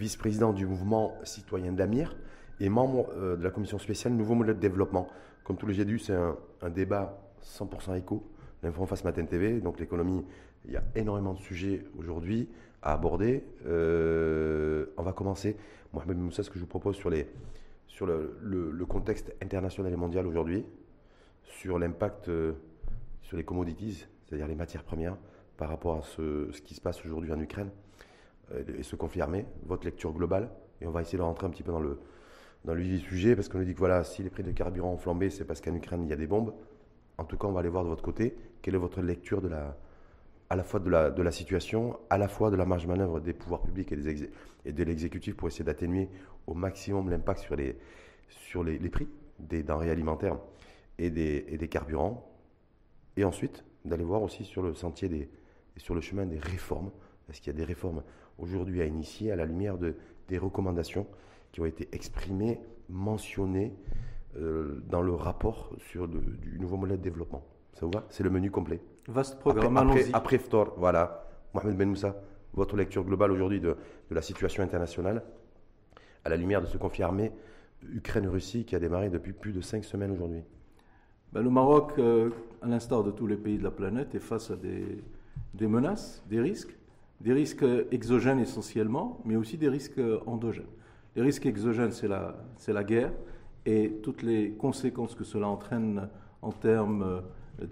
vice-président du mouvement citoyen de l'AMIR et membre euh, de la commission spéciale Nouveau modèle de développement. Comme tous les dit, c'est un, débat 100% éco, l'info en face Matin TV, donc l'économie, il y a énormément de sujets aujourd'hui à aborder. Euh, on va commencer, Mohamed Moussa, ce que je vous propose sur, les, sur le, contexte international et mondial aujourd'hui, sur l'impact euh, sur les commodities, c'est-à-dire les matières premières, par rapport à ce, ce qui se passe aujourd'hui en Ukraine, et se confirmer, votre lecture globale, et on va essayer de rentrer un petit peu dans le, dans le sujet, parce qu'on nous dit que voilà, si les prix de carburant ont flambé, c'est parce qu'en Ukraine, il y a des bombes. En tout cas, on va aller voir de votre côté quelle est votre lecture de la, à la fois de la, de la situation, à la fois de la marge de manœuvre des pouvoirs publics et, des et de l'exécutif pour essayer d'atténuer au maximum l'impact sur, les, sur les, prix des denrées alimentaires et des, et des carburants. Et ensuite, d'aller voir aussi sur le sentier des, sur le chemin des réformes. Est-ce qu'il y a des réformes aujourd'hui à initier à la lumière de, des recommandations qui ont été exprimés, mentionnés euh, dans le rapport sur du nouveau modèle de développement. Ça vous va? C'est le menu complet. Vaste programme, après, après, FTOR, voilà. Mohamed Ben Moussa, votre lecture globale aujourd'hui de, de, la situation internationale, à la lumière de ce conflit armé Ukraine-Russie qui a démarré depuis plus de cinq semaines aujourd'hui. Ben, le Maroc, euh, à l'instar de tous les pays de la planète, est face à des, des menaces, des risques, des risques exogènes essentiellement, mais aussi des risques endogènes. Les risques exogènes, c'est la, la guerre et toutes les conséquences que cela entraîne en termes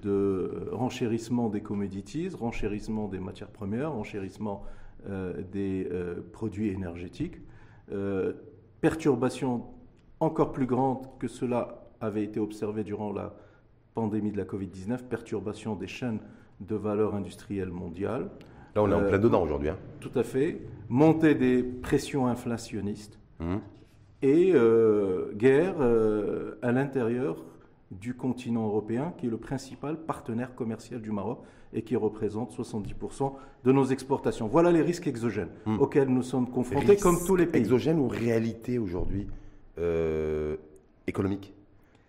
de renchérissement des commodities, renchérissement des matières premières, renchérissement euh, des euh, produits énergétiques, euh, perturbation encore plus grande que cela avait été observé durant la pandémie de la Covid-19, perturbation des chaînes de valeur industrielle mondiale. Là, on est en plein dedans aujourd'hui. Hein. Tout à fait. Montée des pressions inflationnistes, Mmh. et euh, guerre euh, à l'intérieur du continent européen, qui est le principal partenaire commercial du Maroc et qui représente 70% de nos exportations. Voilà les risques exogènes mmh. auxquels nous sommes confrontés, comme tous les pays. Exogènes ou réalité aujourd'hui euh, économique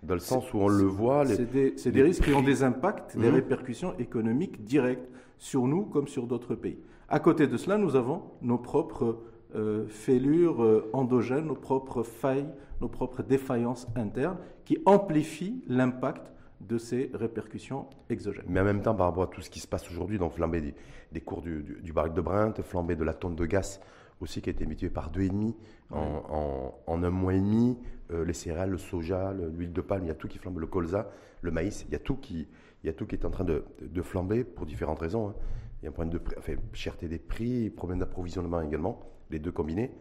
dans le sens où on le voit. C'est des, risques qui ont des impacts, des mmh. répercussions économiques directes sur nous comme sur d'autres pays. À côté de cela, nous avons nos propres euh, fêlures euh, endogènes, nos propres failles, nos propres défaillances internes qui amplifient l'impact de ces répercussions exogènes. Mais en même temps, par rapport à tout ce qui se passe aujourd'hui, donc flambée des, cours du, du, baril de Brent, flambée de la tonne de gaz aussi qui a été multipliée par deux et demi en, en, un mois et demi, euh, les céréales, le soja, l'huile de palme, il y a tout qui flambe, le colza, le maïs, il y a tout qui, il y a tout qui est en train de, de flamber pour différentes raisons. Hein. Il y a un problème de enfin, cherté des prix, problème d'approvisionnement également les deux combinés.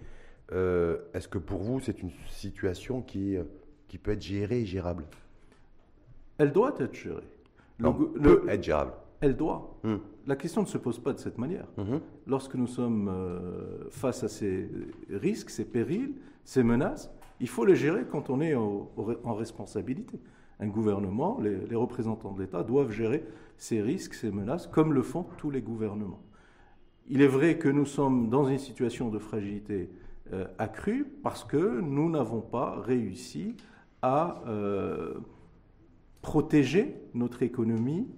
Euh, est-ce que pour vous, c'est une situation qui, euh, qui peut être gérée et gérable? Elle doit être gérée. Non, peut être gérable. Elle doit. Hmm. La question ne se pose pas de cette manière. Mhm. Lorsque nous sommes euh, face à ces risques, ces périls, ces menaces, il faut les gérer quand on est en responsabilité. Un gouvernement, les, représentants de l'État doivent gérer ces risques, ces menaces, comme le font tous les gouvernements. Il est vrai que nous sommes dans une situation de fragilité euh, accrue parce que nous n'avons pas réussi à euh, protéger notre économie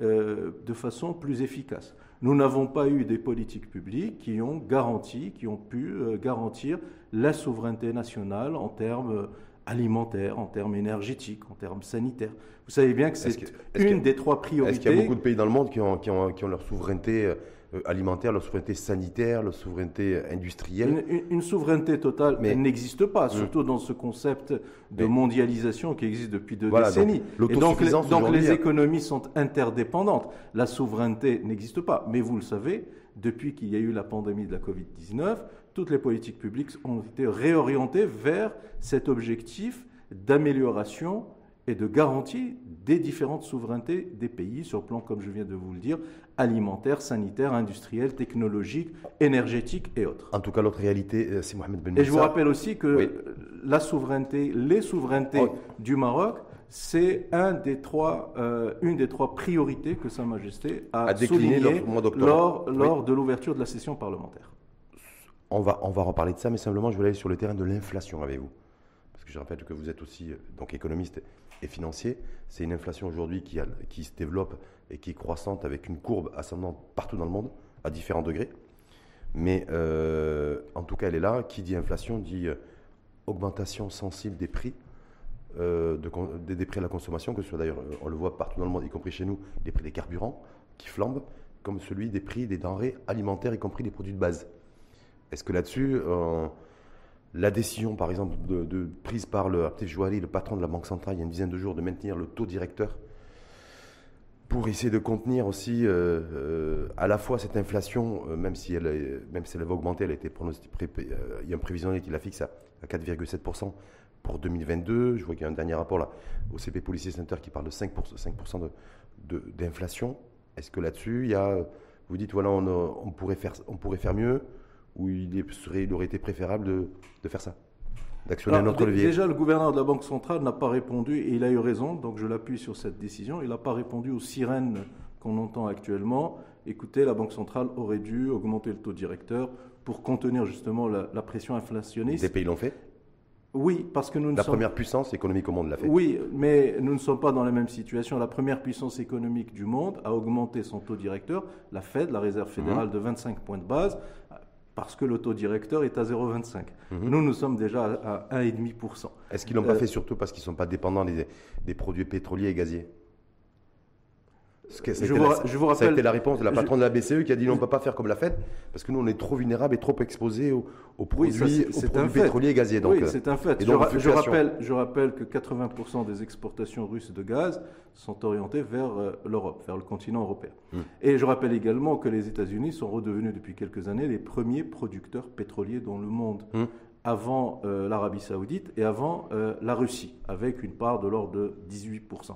euh, de façon plus efficace. Nous n'avons pas eu des politiques publiques qui ont garanti, qui ont pu garantir la souveraineté nationale en termes alimentaires, en termes énergétiques, en termes sanitaires. Vous savez bien que c'est une des trois priorités. Est-ce qu'il y a beaucoup de pays dans le monde qui ont, qui ont, qui ont leur souveraineté euh, alimentaire, la souveraineté sanitaire, la souveraineté industrielle? Une, souveraineté totale mais, n'existe pas, hum. surtout dans ce concept de mondialisation qui existe depuis deux décennies. Donc, Et donc, les, donc les économies sont interdépendantes. La souveraineté n'existe pas. Mais vous le savez, depuis qu'il y a eu la pandémie de la Covid-19, toutes les politiques publiques ont été réorientées vers cet objectif d'amélioration et de garantie des différentes souverainetés des pays sur le plan, comme je viens de vous le dire, alimentaire, sanitaire, industriel, technologique, énergétique et autres. En tout cas, l'autre réalité, euh, c'est Mohamed Ben Et je vous rappelle aussi que la souveraineté, les souverainetés oh. du Maroc, c'est un des trois, euh, une des trois priorités que Sa Majesté a, lors, lors de l'ouverture de la session parlementaire. On va, on va reparler de ça, mais simplement, je voulais aller sur le terrain de l'inflation avec vous. Parce que je rappelle que vous êtes aussi euh, donc économiste et financier. C'est une inflation aujourd'hui qui, se développe et qui est croissante avec une courbe ascendante partout dans le monde, à différents degrés. Mais en tout cas, elle est là. Qui dit inflation dit augmentation sensible des prix. des, des, prix à la consommation, que ce soit d'ailleurs, on le voit partout dans le monde, y compris chez nous, les prix des carburants qui flambent, comme celui des prix des denrées alimentaires, y compris des produits de base. Est-ce que là-dessus, la décision, par exemple, prise par le Abdel le patron de la Banque centrale, il y a une dizaine de jours, de maintenir le taux directeur pour essayer de contenir aussi euh, euh, à la fois cette inflation, euh, même, si elle, même va augmenter, elle a été il y a un prévisionnel qui la fixe à, 4,7% pour 2022. Je vois qu'il y a un dernier rapport là, au CP Policy Center qui parle de 5%, 5 d'inflation. Est-ce que là-dessus, vous dites, voilà, on pourrait faire mieux où il, serait, il aurait été préférable de, faire ça d'actionner notre levier. Déjà, le gouverneur de la Banque centrale n'a pas répondu, et il a eu raison, donc je l'appuie sur cette décision, il n'a pas répondu aux sirènes qu'on entend actuellement. Écoutez, la Banque centrale aurait dû augmenter le taux directeur pour contenir justement la, pression inflationniste. Des pays l'ont fait? Oui, parce que nous ne La première puissance économique au monde l'a fait. Oui, mais nous ne sommes pas dans la même situation. La première puissance économique du monde a augmenté son taux directeur, la Fed, la Réserve fédérale, mmh. de 25 points de base parce que le taux directeur est à 0,25. Mhm. Nous, nous sommes déjà à 1,5%. Est-ce qu'ils l'ont pas euh, fait surtout parce qu'ils ne sont pas dépendants des produits pétroliers et gaziers? Je, vous, je, vous, rappelle. Ça a été la réponse de la patronne de la BCE qui a dit non, on ne peut pas faire comme la Fed parce que nous, on est trop vulnérables et trop exposés aux, produits, pétroliers et gaziers. oui, euh, c'est un fait. je, rappelle, je rappelle que 80% des exportations russes de gaz sont orientées vers euh, l'Europe, vers le continent européen. Hmm. Et je rappelle également que les États-Unis sont redevenus depuis quelques années les premiers producteurs pétroliers dans le monde. Hmm. avant euh, l'Arabie saoudite et avant la Russie, avec une part de l'ordre de 18%.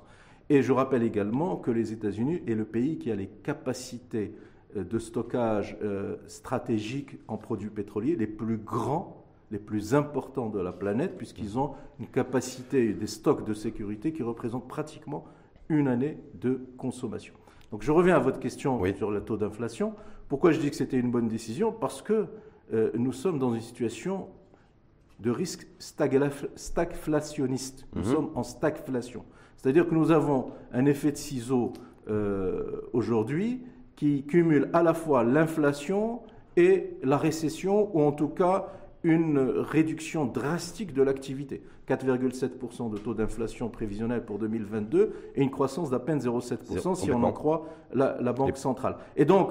Et je rappelle également que les États-Unis est le pays qui a les capacités euh, de stockage euh, stratégiques en produits pétroliers les plus grands, les plus importants de la planète, puisqu'ils ont une capacité des stocks de sécurité qui représentent pratiquement une année de consommation. Donc je reviens à votre question sur le taux d'inflation. Pourquoi je dis que c'était une bonne décision? Parce que euh, nous sommes dans une situation de risque stagflationniste. Nous mhm. sommes en stagflation. C'est-à-dire que nous avons un effet de ciseau euh, aujourd'hui qui cumule à la fois l'inflation et la récession, ou en tout cas une réduction drastique de l'activité. 4,7% de taux d'inflation prévisionnel pour 2022 et une croissance d'à peine 0,7% si on en croit la, la Banque centrale. Et donc,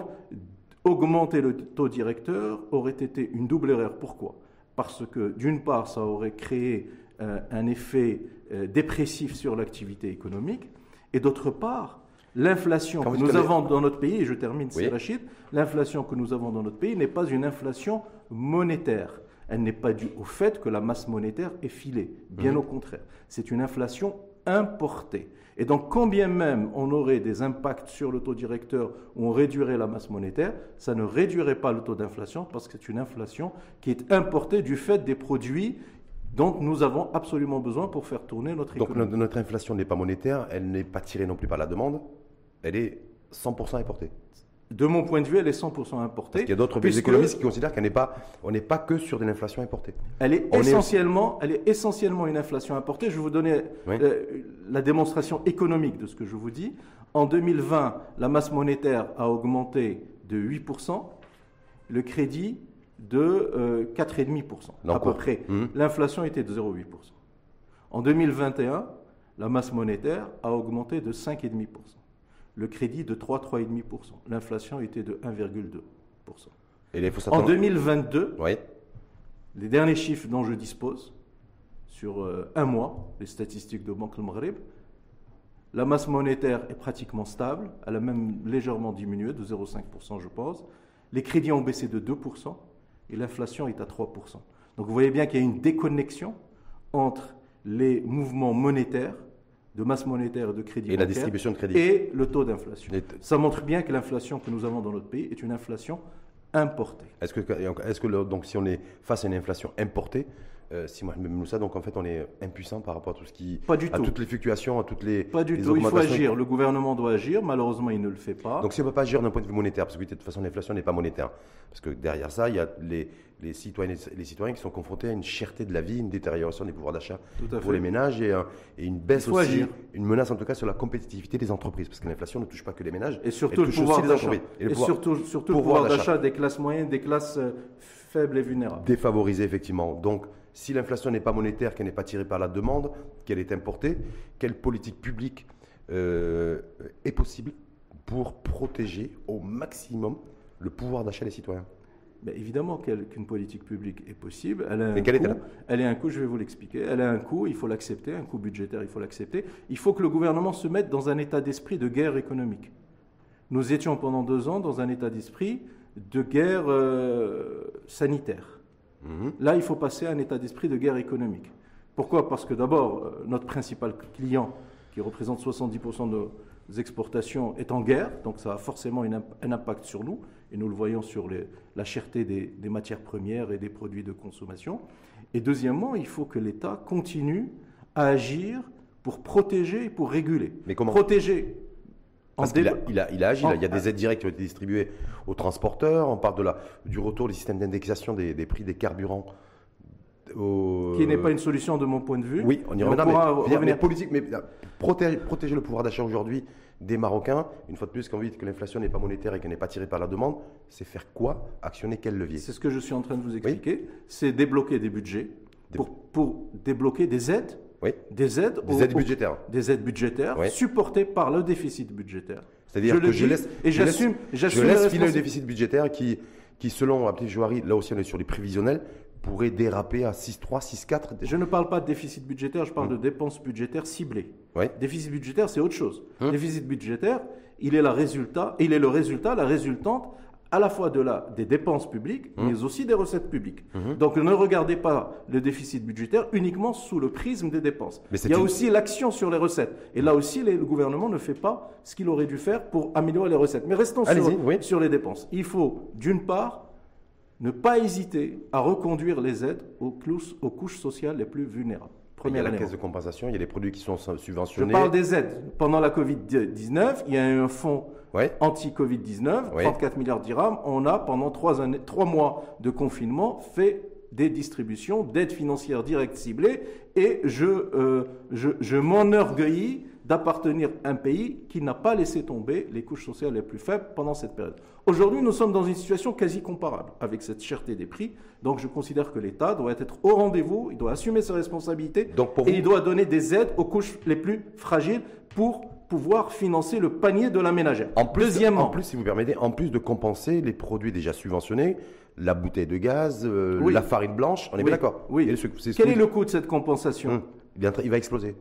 augmenter le taux directeur aurait été une double erreur. Pourquoi? Parce que d'une part, ça aurait créé euh, un effet dépressif sur l'activité économique, et d'autre part, l'inflation que nous avons dans notre pays, et je termine, oui. Rachid, l'inflation que nous avons dans notre pays n'est pas une inflation monétaire. Elle n'est pas due au fait que la masse monétaire est filée. Bien mhm. au contraire. C'est une inflation importée. Et donc, combien même on aurait des impacts sur le taux directeur où on réduirait la masse monétaire, ça ne réduirait pas le taux d'inflation parce que c'est une inflation qui est importée du fait des produits dont nous avons absolument besoin pour faire tourner notre économie. Donc notre inflation n'est pas monétaire, elle n'est pas tirée non plus par la demande, elle est 100% importée. De mon point de vue, elle est 100% importée. Parce qu'il y a d'autres économistes qui considèrent qu'on n'est pas, on n'est pas que sur de l'inflation importée. Elle est, essentiellement, elle est essentiellement une inflation importée. Je vais vous donner euh, la démonstration économique de ce que je vous dis. En 2020, la masse monétaire a augmenté de 8%. Le crédit de 4,5%, euh, à peu près. Mmh. L'inflation était de 0,8%. En 2021, la masse monétaire a augmenté de 5,5%. Le crédit de 3, 3,5%. L'inflation était de 1,2%. Et en 2022, les derniers chiffres dont je dispose, sur euh, un mois, les statistiques de Banque Maghreb, la masse monétaire est pratiquement stable, elle a même légèrement diminué de 0,5%, je pense. Les crédits ont baissé de 2%, et l'inflation est à 3%. Donc vous voyez bien qu'il y a une déconnexion entre les mouvements monétaires, de masse monétaire et de crédit et la distribution de crédit et le taux d'inflation. Ça montre bien que l'inflation que nous avons dans notre pays est une inflation importée. Est-ce que, est que donc si on est face à une inflation importée, euh, si même ça, donc en fait on est impuissant par rapport à tout ce qui, pas du à tout. toutes les fluctuations, à toutes les. Pas du les tout. Il faut agir. Le gouvernement doit agir. Malheureusement, il ne le fait pas. Donc si on ne peut pas agir d'un point de vue monétaire, parce que de toute façon l'inflation n'est pas monétaire, parce que derrière ça, il y a les, les citoyens, les citoyens qui sont confrontés à une cherté de la vie, une détérioration des pouvoirs d'achat pour fait. les ménages et, un- et une baisse aussi, agir. une menace en tout cas sur la compétitivité des entreprises, parce que l'inflation ne touche pas que les ménages, Et surtout elle le touche pouvoir aussi les d'achat. Et, le pouvoir- surtout, surtout le pouvoir pouvoir d'achat. des classes moyennes, des classes euh, faibles et vulnérables. défavorisée, effectivement. Donc, si l'inflation n'est pas monétaire, qu'elle n'est pas tirée par la demande, qu'elle est importée, quelle politique publique euh, est possible pour protéger au maximum le pouvoir d'achat des citoyens? Ben, évidemment qu'elle- qu'une politique publique est possible. Elle a un Mais quel coût. est-elle Elle a un coût, je vais vous l'expliquer. Elle a un coût, il faut l'accepter, un coût budgétaire, il faut l'accepter. Il faut que le gouvernement se mette dans un état d'esprit de guerre économique. Nous étions pendant deux ans dans un état d'esprit de guerre euh, sanitaire. Mhm. Là, il faut passer à un état d'esprit de guerre économique. Pourquoi? Parce que d'abord, euh, notre principal client, qui représente 70% de nos exportations, est en guerre, donc ça a forcément une un impact sur nous, et nous le voyons sur les- la cherté des, des matières premières et des produits de consommation. Et deuxièmement, il faut que l'État continue à agir pour protéger et pour réguler. Mais comment? Protéger Parce qu'il a, déba- il a, il a agi, là. il y a des aides directes qui ont été distribuées aux transporteurs, on parle de la, du retour du système d'indexation des, des prix des carburants. au- qui n'est pas une solution de mon point de vue. Oui, on y reviendra, mais, mais politique, mais euh, protéger, protéger le pouvoir d'achat aujourd'hui des Marocains, une fois de plus, quand vous dites que l'inflation n'est pas monétaire et qu'elle n'est pas tirée par la demande, c'est faire quoi Actionner quel levier? C'est ce que je suis en train de vous expliquer. C'est débloquer des budgets pour débloquer des aides, Oui, des aides, des aides budgétaires. des aides budgétaires Oui. supportées par le déficit budgétaire. C'est-à-dire que je laisse, et je laisse- j'assume, je laisse filer le déficit budgétaire qui, qui selon Abdel Jouari, là aussi on est sur les prévisionnels, pourrait déraper à 6,3, 6,4. Je ne parle pas de déficit budgétaire, je parle de dépenses budgétaires ciblées. Oui. Déficit budgétaire, c'est autre chose. Hum. Déficit budgétaire, il est, la résultat, il est le résultat, la résultante à la fois de la, des dépenses publiques, Hum. mais aussi des recettes publiques. Mhm. Donc ne regardez pas le déficit budgétaire uniquement sous le prisme des dépenses. Mais Il y a une- aussi l'action sur les recettes. Et là aussi, les- le gouvernement ne fait pas ce qu'il aurait dû faire pour améliorer les recettes. Mais restons sur, oui. sur les dépenses. Il faut, d'une part, ne pas hésiter à reconduire les aides aux, clous- aux couches sociales les plus vulnérables. Il y a la caisse de compensation, il y a les produits qui sont Je subventionnés. parle des aides. Pendant la Covid-19, il y a eu un fonds Ouais. anti-Covid-19, Oui. 34 milliards de dirhams. On a, pendant trois, années, trois mois de confinement, fait des distributions d'aides financières directes ciblées. Et je, euh, je, je m'enorgueillis d'appartenir à un pays qui n'a pas laissé tomber les couches sociales les plus faibles pendant cette période. Aujourd'hui, nous sommes dans une situation quasi comparable avec cette cherté des prix. Donc, je considère que l'État doit être au rendez-vous, il doit assumer ses responsabilités Donc pour et vous- il doit donner des aides aux couches les plus fragiles pour pouvoir financer le panier de la ménagère. En plus, Deuxièmement, en plus, si vous permettez, en plus de compenser les produits déjà subventionnés, la bouteille de gaz, euh, Oui. la farine blanche, on est Oui. bien d'accord Oui. Et ce- quel que- est le coût de cette compensation Hum, il, va exploser.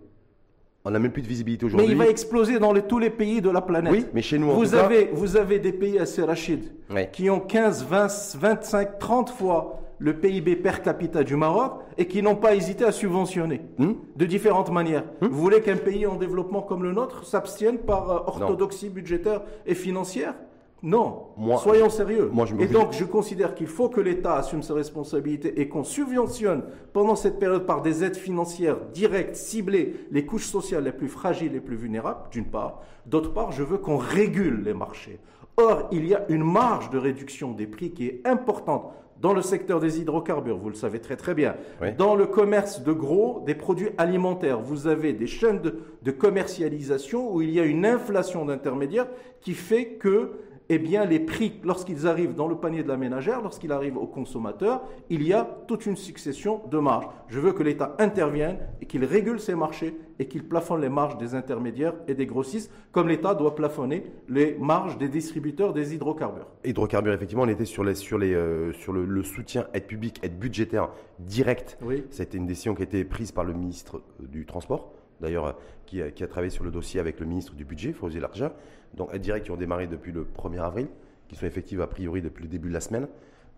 On n'a même plus de visibilité Mais aujourd'hui. il va exploser dans les- tous les pays de la planète. Oui, mais chez nous, en vous tout cas- avez, vous avez des pays assez rachides qui ont 15, 20, 25, 30 fois le PIB per capita du Maroc et qui n'ont pas hésité à subventionner Hum de différentes manières. Vous voulez qu'un pays en développement comme le nôtre s'abstienne par euh, orthodoxie budgétaire et financière? Non. Moi- Soyons sérieux. moi, je me et donc, je considère qu'il faut que l'État assume ses responsabilités et qu'on subventionne pendant cette période par des aides financières directes, ciblées, les couches sociales les plus fragiles, les plus vulnérables, d'une part. D'autre part, je veux qu'on régule les marchés. Or, il y a une marge de réduction des prix qui est importante dans le secteur des hydrocarbures, vous le savez très très bien. Oui. Dans le commerce de gros des produits alimentaires, vous avez des chaînes de, de commercialisation où il y a une inflation d'intermédiaires qui fait que eh bien, les prix, lorsqu'ils arrivent dans le panier de la ménagère, lorsqu'ils arrivent au consommateur, il y a toute une succession de marges. Je veux que l'État intervienne et qu'il régule ces marchés et qu'il plafonne les marges des intermédiaires et des grossistes, comme l'État doit plafonner les marges des distributeurs des hydrocarbures. Hydrocarbures, effectivement, on était sur, les, sur, les, euh, sur le, le soutien aide publique, aide budgétaire directe. Oui. C'était une décision qui a été prise par le ministre euh, du Transport, d'ailleurs, euh, qui, a- qui a travaillé sur le dossier avec le ministre du Budget, Fawzi Larja. Donc, aides directes qui ont démarré depuis le 1er avril, qui sont effectives a priori depuis le début de la semaine.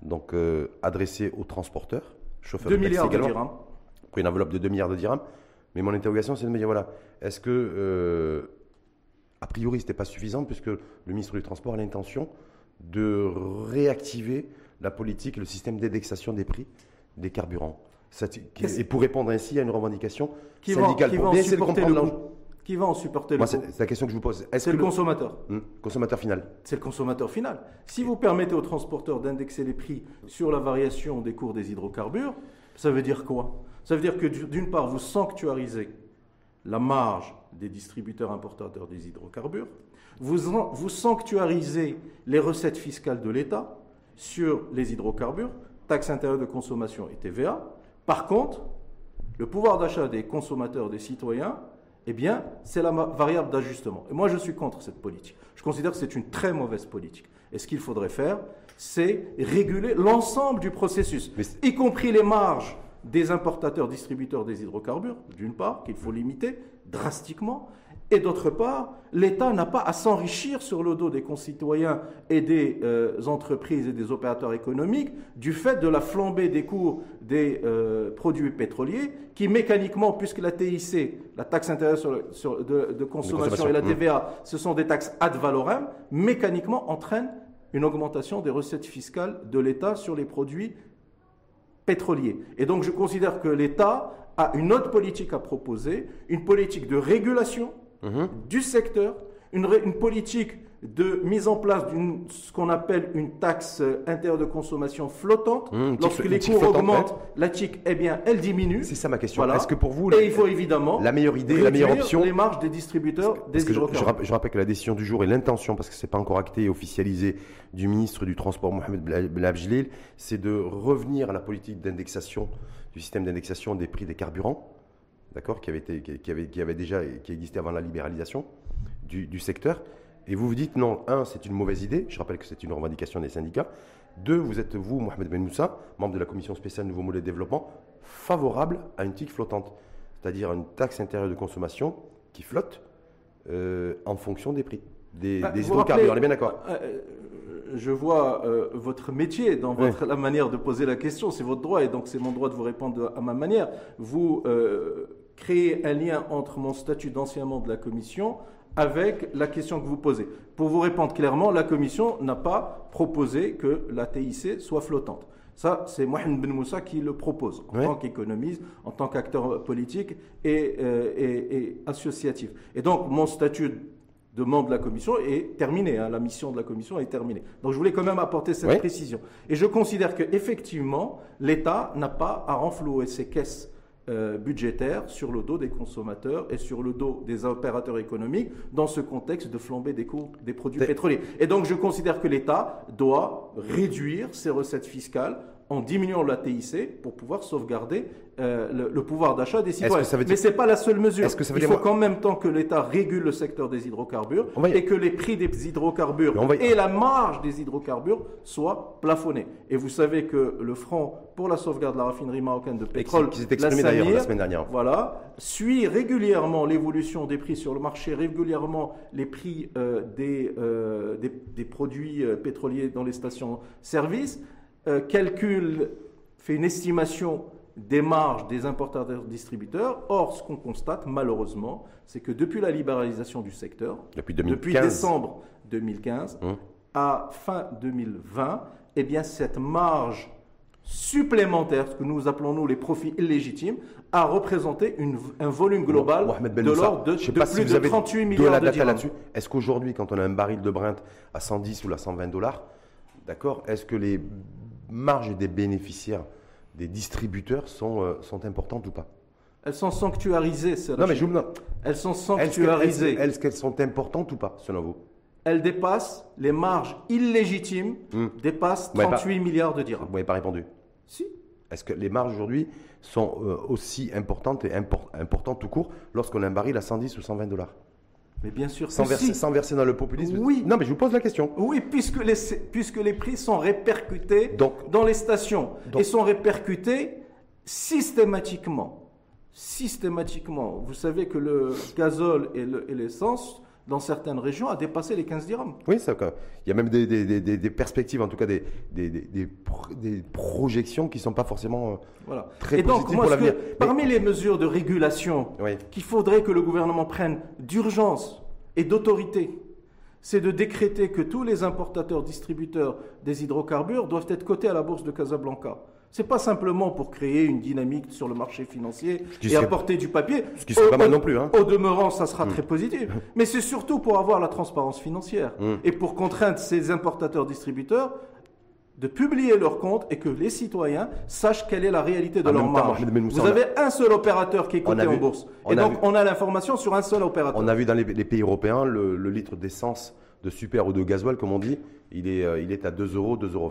Donc, euh, adressées aux transporteurs, chauffeurs 2 de milliards de également, dirhams. pour une enveloppe de 2 milliards de dirhams. Mais mon interrogation, c'est de me dire, voilà, est-ce que, euh, a priori, ce n'était pas suffisant, puisque le ministre du Transport a l'intention de réactiver la politique, le système d'indexation des prix des carburants et pour répondre ainsi à une revendication syndicale, qui pour bien essayer de comprendre qui va en supporter le C'est la question que je vous pose. C'est le, consommateur. Hmm, consommateur final. C'est le consommateur final. Si vous permettez aux transporteurs d'indexer les prix sur la variation des cours des hydrocarbures, ça veut dire quoi? Ça veut dire que d'une part, vous sanctuarisez la marge des distributeurs importateurs des hydrocarbures, vous, vous sanctuarisez les recettes fiscales de l'État sur les hydrocarbures, taxe intérieure de consommation et TVA. Par contre, le pouvoir d'achat des consommateurs, des citoyens, eh bien, c'est la variable d'ajustement. Et moi, je suis contre cette politique. Je considère que c'est une très mauvaise politique. Et ce qu'il faudrait faire, c'est réguler l'ensemble du processus, y compris les marges des importateurs, distributeurs des hydrocarbures, d'une part, qu'il faut limiter drastiquement, et d'autre part, l'État n'a pas à s'enrichir sur le dos des concitoyens et des euh, entreprises et des opérateurs économiques du fait de la flambée des cours des euh, produits pétroliers qui mécaniquement, puisque la TIC, la taxe intérieure sur, de, consommation et la TVA, ce sont des taxes ad valorem, mécaniquement entraînent une augmentation des recettes fiscales de l'État sur les produits pétroliers. Et donc je considère que l'État a une autre politique à proposer, une politique de régulation Mhm. du secteur, une, politique de mise en place d'une ce qu'on appelle une taxe intérieure de consommation flottante. Mhm, Lorsque les cours augmentent, la TIC, eh bien, elle diminue. C'est ça ma question. Est-ce que pour vous, et il faut évidemment la meilleure idée, la meilleure option, les marges des distributeurs des hydrocarbures. Je, rappelle que la décision du jour et l'intention, parce que c'est pas encore acté et officialisé, du ministre du Transport Mohamed Blabjlil, c'est de revenir à la politique d'indexation du système d'indexation des prix des carburants d'accord, qui avait, été, qui, avait, qui avait déjà qui existait avant la libéralisation du, secteur. Et vous vous dites non, un, c'est une mauvaise idée. Je rappelle que c'est une revendication des syndicats. Deux, vous êtes vous, Mohamed Ben Moussa, membre de la commission spéciale Nouveau Modèle de Développement, favorable à une TIC flottante, c'est-à-dire une taxe intérieure de consommation qui flotte euh, en fonction des prix des, bah, hydrocarbures. On est bien d'accord euh, euh, Je vois votre métier dans votre, la manière de poser la question. C'est votre droit et donc c'est mon droit de vous répondre à ma manière. Vous créer un lien entre mon statut d'ancien membre de la commission avec la question que vous posez. Pour vous répondre clairement, la commission n'a pas proposé que la TIC soit flottante. Ça, c'est Mohamed Ben Moussa qui le propose en tant qu'économiste, en tant qu'acteur politique euh, et, associatif. Et donc, mon statut de membre de la commission est terminé. Hein. la mission de la commission est terminée. Donc, je voulais quand même apporter cette précision. Et je considère qu'effectivement, l'État n'a pas à renflouer ses caisses euh, budgétaire sur le dos des consommateurs et sur le dos des opérateurs économiques dans ce contexte de flambée des coûts des produits pétroliers. Et donc je considère que l'État doit réduire ses recettes fiscales en diminuant la TIC pour pouvoir sauvegarder euh, le, pouvoir d'achat des citoyens. Mais ce n'est pas la seule mesure. Il faut qu'en même temps que l'État régule le secteur des hydrocarbures et que les prix des hydrocarbures et la marge des hydrocarbures soient plafonnés. Et vous savez que le Front pour la sauvegarde de la raffinerie marocaine de pétrole, qui s'est exprimé d'ailleurs la semaine dernière, voilà, suit régulièrement l'évolution des prix sur le marché, régulièrement les prix euh, des, euh, des, des, produits pétroliers dans les stations-service euh, calcule, fait une estimation des marges des importateurs-distributeurs. Or, ce qu'on constate malheureusement, c'est que depuis la libéralisation du secteur, depuis, décembre 2015 hum. à fin 2020, eh bien, cette marge supplémentaire, ce que nous appelons nous les profits illégitimes, a représenté un volume global de l'ordre de, plus de 38 milliards de dirhams. Est-ce qu'aujourd'hui, quand on a un baril de Brent à 110 ou à 120 dollars, d'accord, est-ce que les marges des bénéficiaires, des distributeurs sont, euh, sont importantes ou pas? Elles sont sanctuarisées, Non, mais je me Elles sont sanctuarisées. Est-ce qu'elles sont importantes ou pas, selon vous? Elles dépassent, les marges illégitimes hmm. dépassent 38 milliards de dirhams. Vous n'avez pas répondu. Si. Est-ce que les marges aujourd'hui sont euh, aussi importantes et importantes tout court lorsqu'on a un baril à 110 ou 120 dollars? Mais bien sûr, sans verser, sans verser, dans le populisme. Oui. Non, mais je vous pose la question. Oui, puisque les, puisque les prix sont répercutés dans les stations et sont répercutés systématiquement. Systématiquement. Vous savez que le gazole et l'essence dans certaines régions, a dépassé les 15 dirhams. Oui, ça, il y a même des, des, des, perspectives, en tout cas des, des, projections qui ne sont pas forcément euh, voilà. très Et donc, moi, pour l'avenir. Parmi les mesures de régulation qu'il faudrait que le gouvernement prenne d'urgence et d'autorité, c'est de décréter que tous les importateurs, distributeurs des hydrocarbures doivent être cotés à la bourse de Casablanca. C'est pas simplement pour créer une dynamique sur le marché financier et apporter du papier. Ce qui serait pas mal non plus. Hein. Au demeurant, ça sera très positif. Mais c'est surtout pour avoir la transparence financière et pour contraindre ces importateurs-distributeurs de publier leurs comptes et que les citoyens sachent quelle est la réalité de leur marge. Vous avez un seul opérateur qui est coté en bourse. et donc, on a l'information sur un seul opérateur. On a vu dans les, pays européens, le, litre d'essence de super ou de gasoil, comme on dit, il est, euh, il est à 2 euros, 2,20 euros.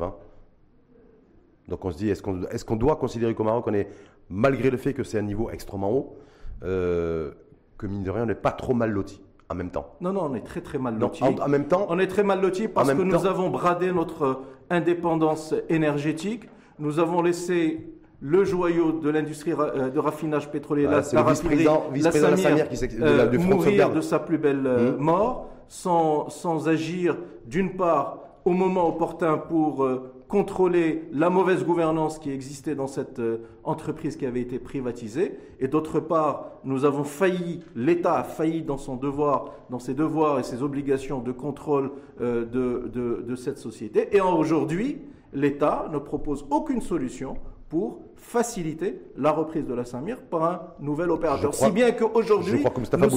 Donc on se dit, est-ce qu'on est doit considérer qu'au Maroc, on est, malgré le fait que c'est un niveau extrêmement haut, euh, que mine de rien, on n'est pas trop mal loti en même temps Non, non, on est très très mal loti. En, même temps On est très mal loti parce que nous avons bradé notre indépendance énergétique. Nous avons laissé le joyau de l'industrie euh, de raffinage pétrolier, la, la vice-président la Samir, qui euh, mourir de sa plus belle euh, mmh. mort, sans, sans agir d'une part au moment opportun pour contrôler la mauvaise gouvernance qui existait dans cette euh, entreprise qui avait été privatisée. Et d'autre part, nous avons failli, l'État a failli dans son devoir, dans ses devoirs et ses obligations de contrôle euh, de, de, de cette société. Et aujourd'hui, l'État ne propose aucune solution pour faciliter la reprise de la Samir par un nouvel opérateur. si bien qu'aujourd'hui. Je crois que Mustafa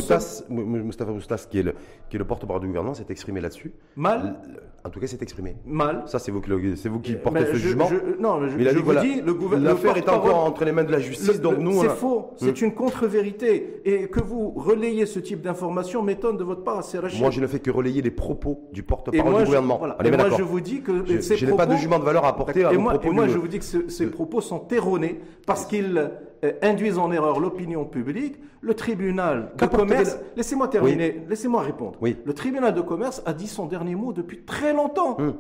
Boutas, qui est le, qui est le porte-parole du gouvernement, s'est exprimé là-dessus. Mal. En tout cas, s'est exprimé. Mal. Ça, c'est vous, c'est vous qui portez ce jugement. non, mais je, il a dit, vous dis, le gouvernement. L'affaire est encore entre les mains de la justice, donc nous. C'est faux. C'est hmm. une contre-vérité. Et que vous relayez ce type d'information m'étonne de votre part, assez Moi, je ne fais que relayer les propos du porte-parole du gouvernement. Et moi, je vous dis que. Je n'ai pas de jugement de valeur à apporter à vos propos. Et moi, je vous dis que ces propos sont erronés parce qu'ils euh, induisent en erreur l'opinion publique, le tribunal de commerce. Laissez-moi terminer, laissez-moi répondre. Le tribunal de commerce a dit son dernier mot depuis très longtemps. Hum.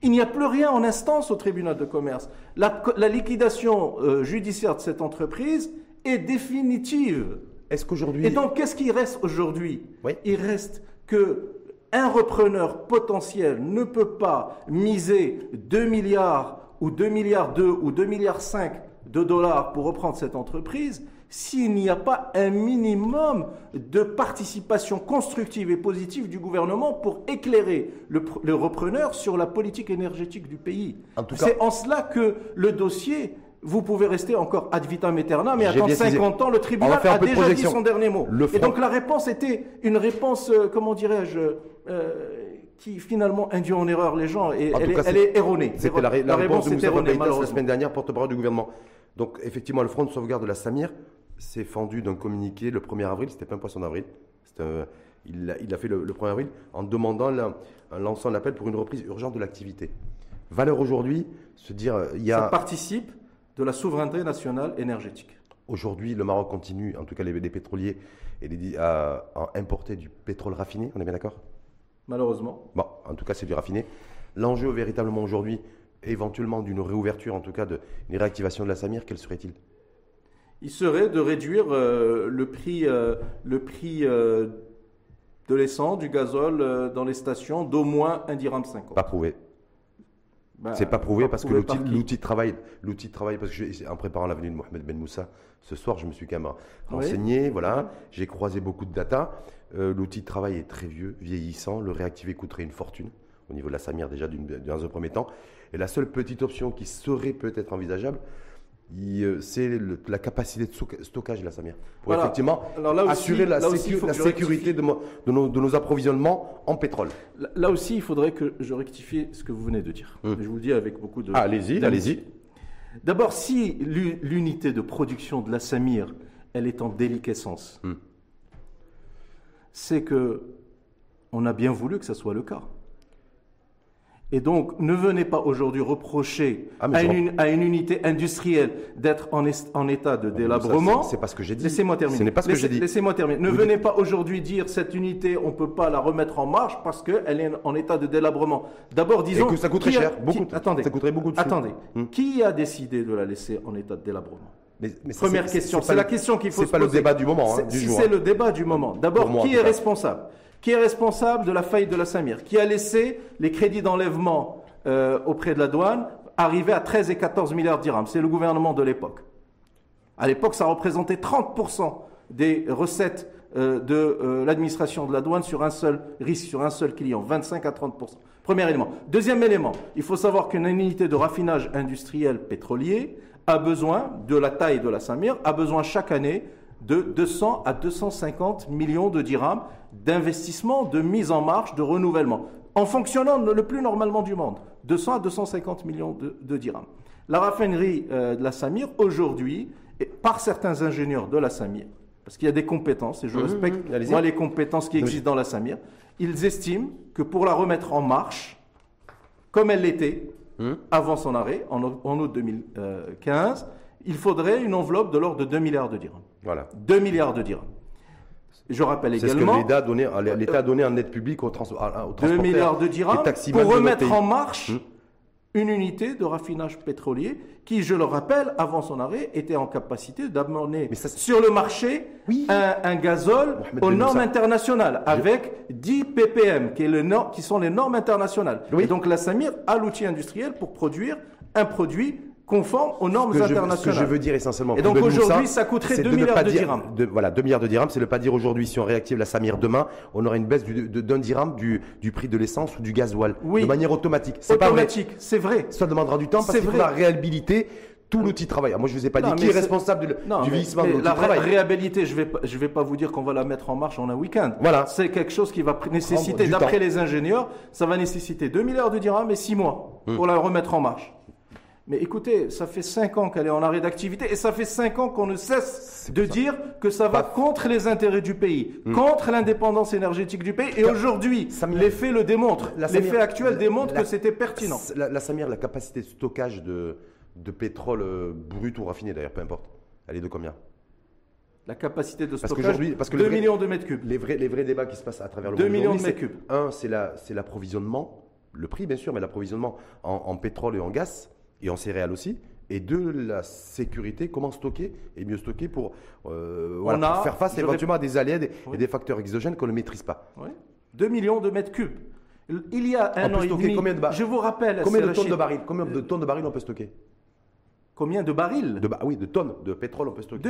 Il n'y a plus rien en instance au tribunal de commerce. La, liquidation euh, judiciaire de cette entreprise est définitive. Est-ce qu'aujourd'hui. Et donc, qu'est-ce qui reste aujourd'hui Il reste que un repreneur potentiel ne peut pas miser 2 milliards ou 2 milliards 2 ou 2 milliards 5 de dollars pour reprendre cette entreprise s'il n'y a pas un minimum de participation constructive et positive du gouvernement pour éclairer le, repreneur sur la politique énergétique du pays. C'est en cela que le dossier vous pouvez rester encore ad vitam aeternam, mais attendre 50 ans, le tribunal a déjà dit son dernier mot. et donc la réponse était une réponse, euh, comment dirais-je, euh, qui finalement induit en erreur les gens et elle, est, erronée. C'était la, réponse, de erronée, la semaine dernière, porte-parole du gouvernement. Donc effectivement, le front de sauvegarde de la Samir s'est fendu d'un communiqué le 1er avril, c'était pas un poisson d'avril, il, a, fait le, 1er avril en demandant, en lançant l'appel pour une reprise urgente de l'activité. Valeur aujourd'hui, se dire, il y a... Ça participe de la souveraineté nationale énergétique. Aujourd'hui, le Maroc continue, en tout cas les, pétroliers, et à, importer du pétrole raffiné, on est bien d'accord? Malheureusement. Bon, en tout cas, c'est du raffiné. L'enjeu véritablement aujourd'hui, éventuellement d'une réouverture, en tout cas d'une réactivation de la Samir, quel serait-il? Il serait de réduire euh, le prix, euh, le prix euh, de l'essence, du gazole dans les stations d'au moins un dirham 50. Pas prouvé. Bah, c'est pas prouvé parce que l'outil de travail, l'outil de travail, parce que en préparant l'avenue de Mohamed Ben Moussa, ce soir, je me suis quand même renseigné, voilà, j'ai croisé beaucoup de data. l'outil de travail est très vieux, vieillissant, le réactiver coûterait une fortune au niveau de la Samir déjà dans un premier temps. Et la seule petite option qui serait peut-être envisageable, euh, c'est la capacité de stockage de la Samir. Pour effectivement assurer la, sécurité de, nos, approvisionnements en pétrole. Là, aussi, il faudrait que je rectifie ce que vous venez de dire. Hum. Je vous le dis avec beaucoup de. Ah, allez-y, allez-y. D'abord, si l'unité de production de la Samir, elle est en déliquescence, hum. c'est que on a bien voulu que ça soit le cas. Et donc, ne venez pas aujourd'hui reprocher ah, à, une, à, une, unité industrielle d'être en, en, état de délabrement. C'est pas ce que j'ai dit. Laissez-moi terminer. Ce n'est pas ce que j'ai dit. Laissez-moi terminer. Ne venez pas aujourd'hui dire cette unité, on ne peut pas la remettre en marche parce qu'elle est en état de délabrement. D'abord, disons. Et que ça coûterait cher. beaucoup. attendez. Ça coûterait beaucoup de Attendez. Hmm. Qui a décidé de la laisser en état de délabrement? Mais, Première question. C'est la question qu'il faut se poser. C'est pas le débat du moment. Hein, c'est hein. le débat du moment. D'abord, qui est responsable? Qui est responsable de la faillite de la Samir, qui a laissé les crédits d'enlèvement euh, auprès de la douane arriver à 13 et 14 milliards d'irhams. C'est le gouvernement de l'époque. À l'époque, ça représentait 30% des recettes euh, de euh, l'administration de la douane sur un seul risque, sur un seul client, 25 à 30%. Premier élément. Deuxième élément, il faut savoir qu'une unité de raffinage industriel pétrolier a besoin, de la taille de la Samir, a besoin chaque année de 200 à 250 millions de dirhams d'investissement, de mise en marche, de renouvellement, en fonctionnant le plus normalement du monde. 200 à 250 millions de, dirhams. La raffinerie euh, de la Samir, aujourd'hui, par certains ingénieurs de la Samir, parce qu'il y a des compétences, et je mmh, respecte mmh, moi les compétences qui existent dans la Samir, ils estiment que pour la remettre en marche, comme elle l'était mmh. avant son arrêt, en, août 2015, il faudrait une enveloppe de l'ordre de 2 milliards de dirhams. Voilà. 2 milliards de dirhams. Je rappelle également. C'est ce que l'État a donné, l'État a donné en aide publique au, trans, 2 milliards de dirhams pour remettre en marche une unité de raffinage pétrolier qui, je le rappelle, avant son arrêt, était en capacité d'amener sur le marché un, gazole aux normes internationales, avec 10 ppm, qui, est le qui sont les normes internationales. Et donc la Samir a l'outil industriel pour produire un produit conforme aux normes internationales. ce que je veux dire essentiellement. Et donc aujourd'hui, ça coûterait 2 milliards de, dirhams. voilà, 2 milliards de dirhams, c'est ne pas dire aujourd'hui, si on réactive la Samir demain, on aurait une baisse d'un dirham du, du, prix de l'essence ou du gasoil. Oui. De manière automatique. C'est pas vrai. c'est vrai. Ça demandera du temps parce qu'il la réhabilité tout l'outil de travail. Moi, je ne vous ai pas dit qui est responsable du vieillissement de l'outil de travail. La réhabilité, je ne vais, je vais pas vous dire qu'on va la mettre en marche en un week-end. Voilà. C'est quelque chose qui va nécessiter, d'après les ingénieurs, ça va nécessiter 2 milliards de dirhams et 6 mois hmm. pour la remettre en marche. Mais écoutez, ça fait cinq ans qu'elle est en arrêt d'activité et ça fait cinq ans qu'on ne cesse de dire que ça va contre les intérêts du pays, hmm. contre l'indépendance énergétique du pays. Et aujourd'hui, les faits le démontrent. Les faits actuels démontrent que c'était pertinent. La, la, Samir, la capacité de stockage de, de pétrole euh, brut ou raffiné d'ailleurs, peu importe, elle est de combien? La capacité de stockage, parce que 2 millions de mètres cubes. Les vrais, les vrais débats qui se passent à travers le 2 monde. 2 millions de mètres cubes. Un, c'est l'approvisionnement, le prix bien sûr, mais l'approvisionnement en, pétrole et en gaz et en céréales aussi. Et deux, la sécurité, comment stocker et mieux stocker pour, euh, faire face éventuellement à des aléas et des facteurs exogènes qu'on ne maîtrise pas. 2 millions de mètres cubes. Il y a un an et demi, combien de je vous rappelle, combien de tonnes de barils, combien de tonnes de barils on peut stocker? Combien de barils? De, Oui, de tonnes de pétrole on peut stocker.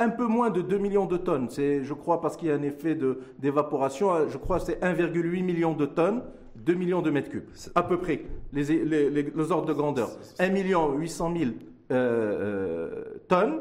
un peu moins de 2 millions de tonnes. C'est, je crois, parce qu'il y a un effet d'évaporation. Je crois que c'est 1,8 million de tonnes 2 millions de mètres cubes, à peu près, les, les, ordres de grandeur. 1 million 800 000 tonnes,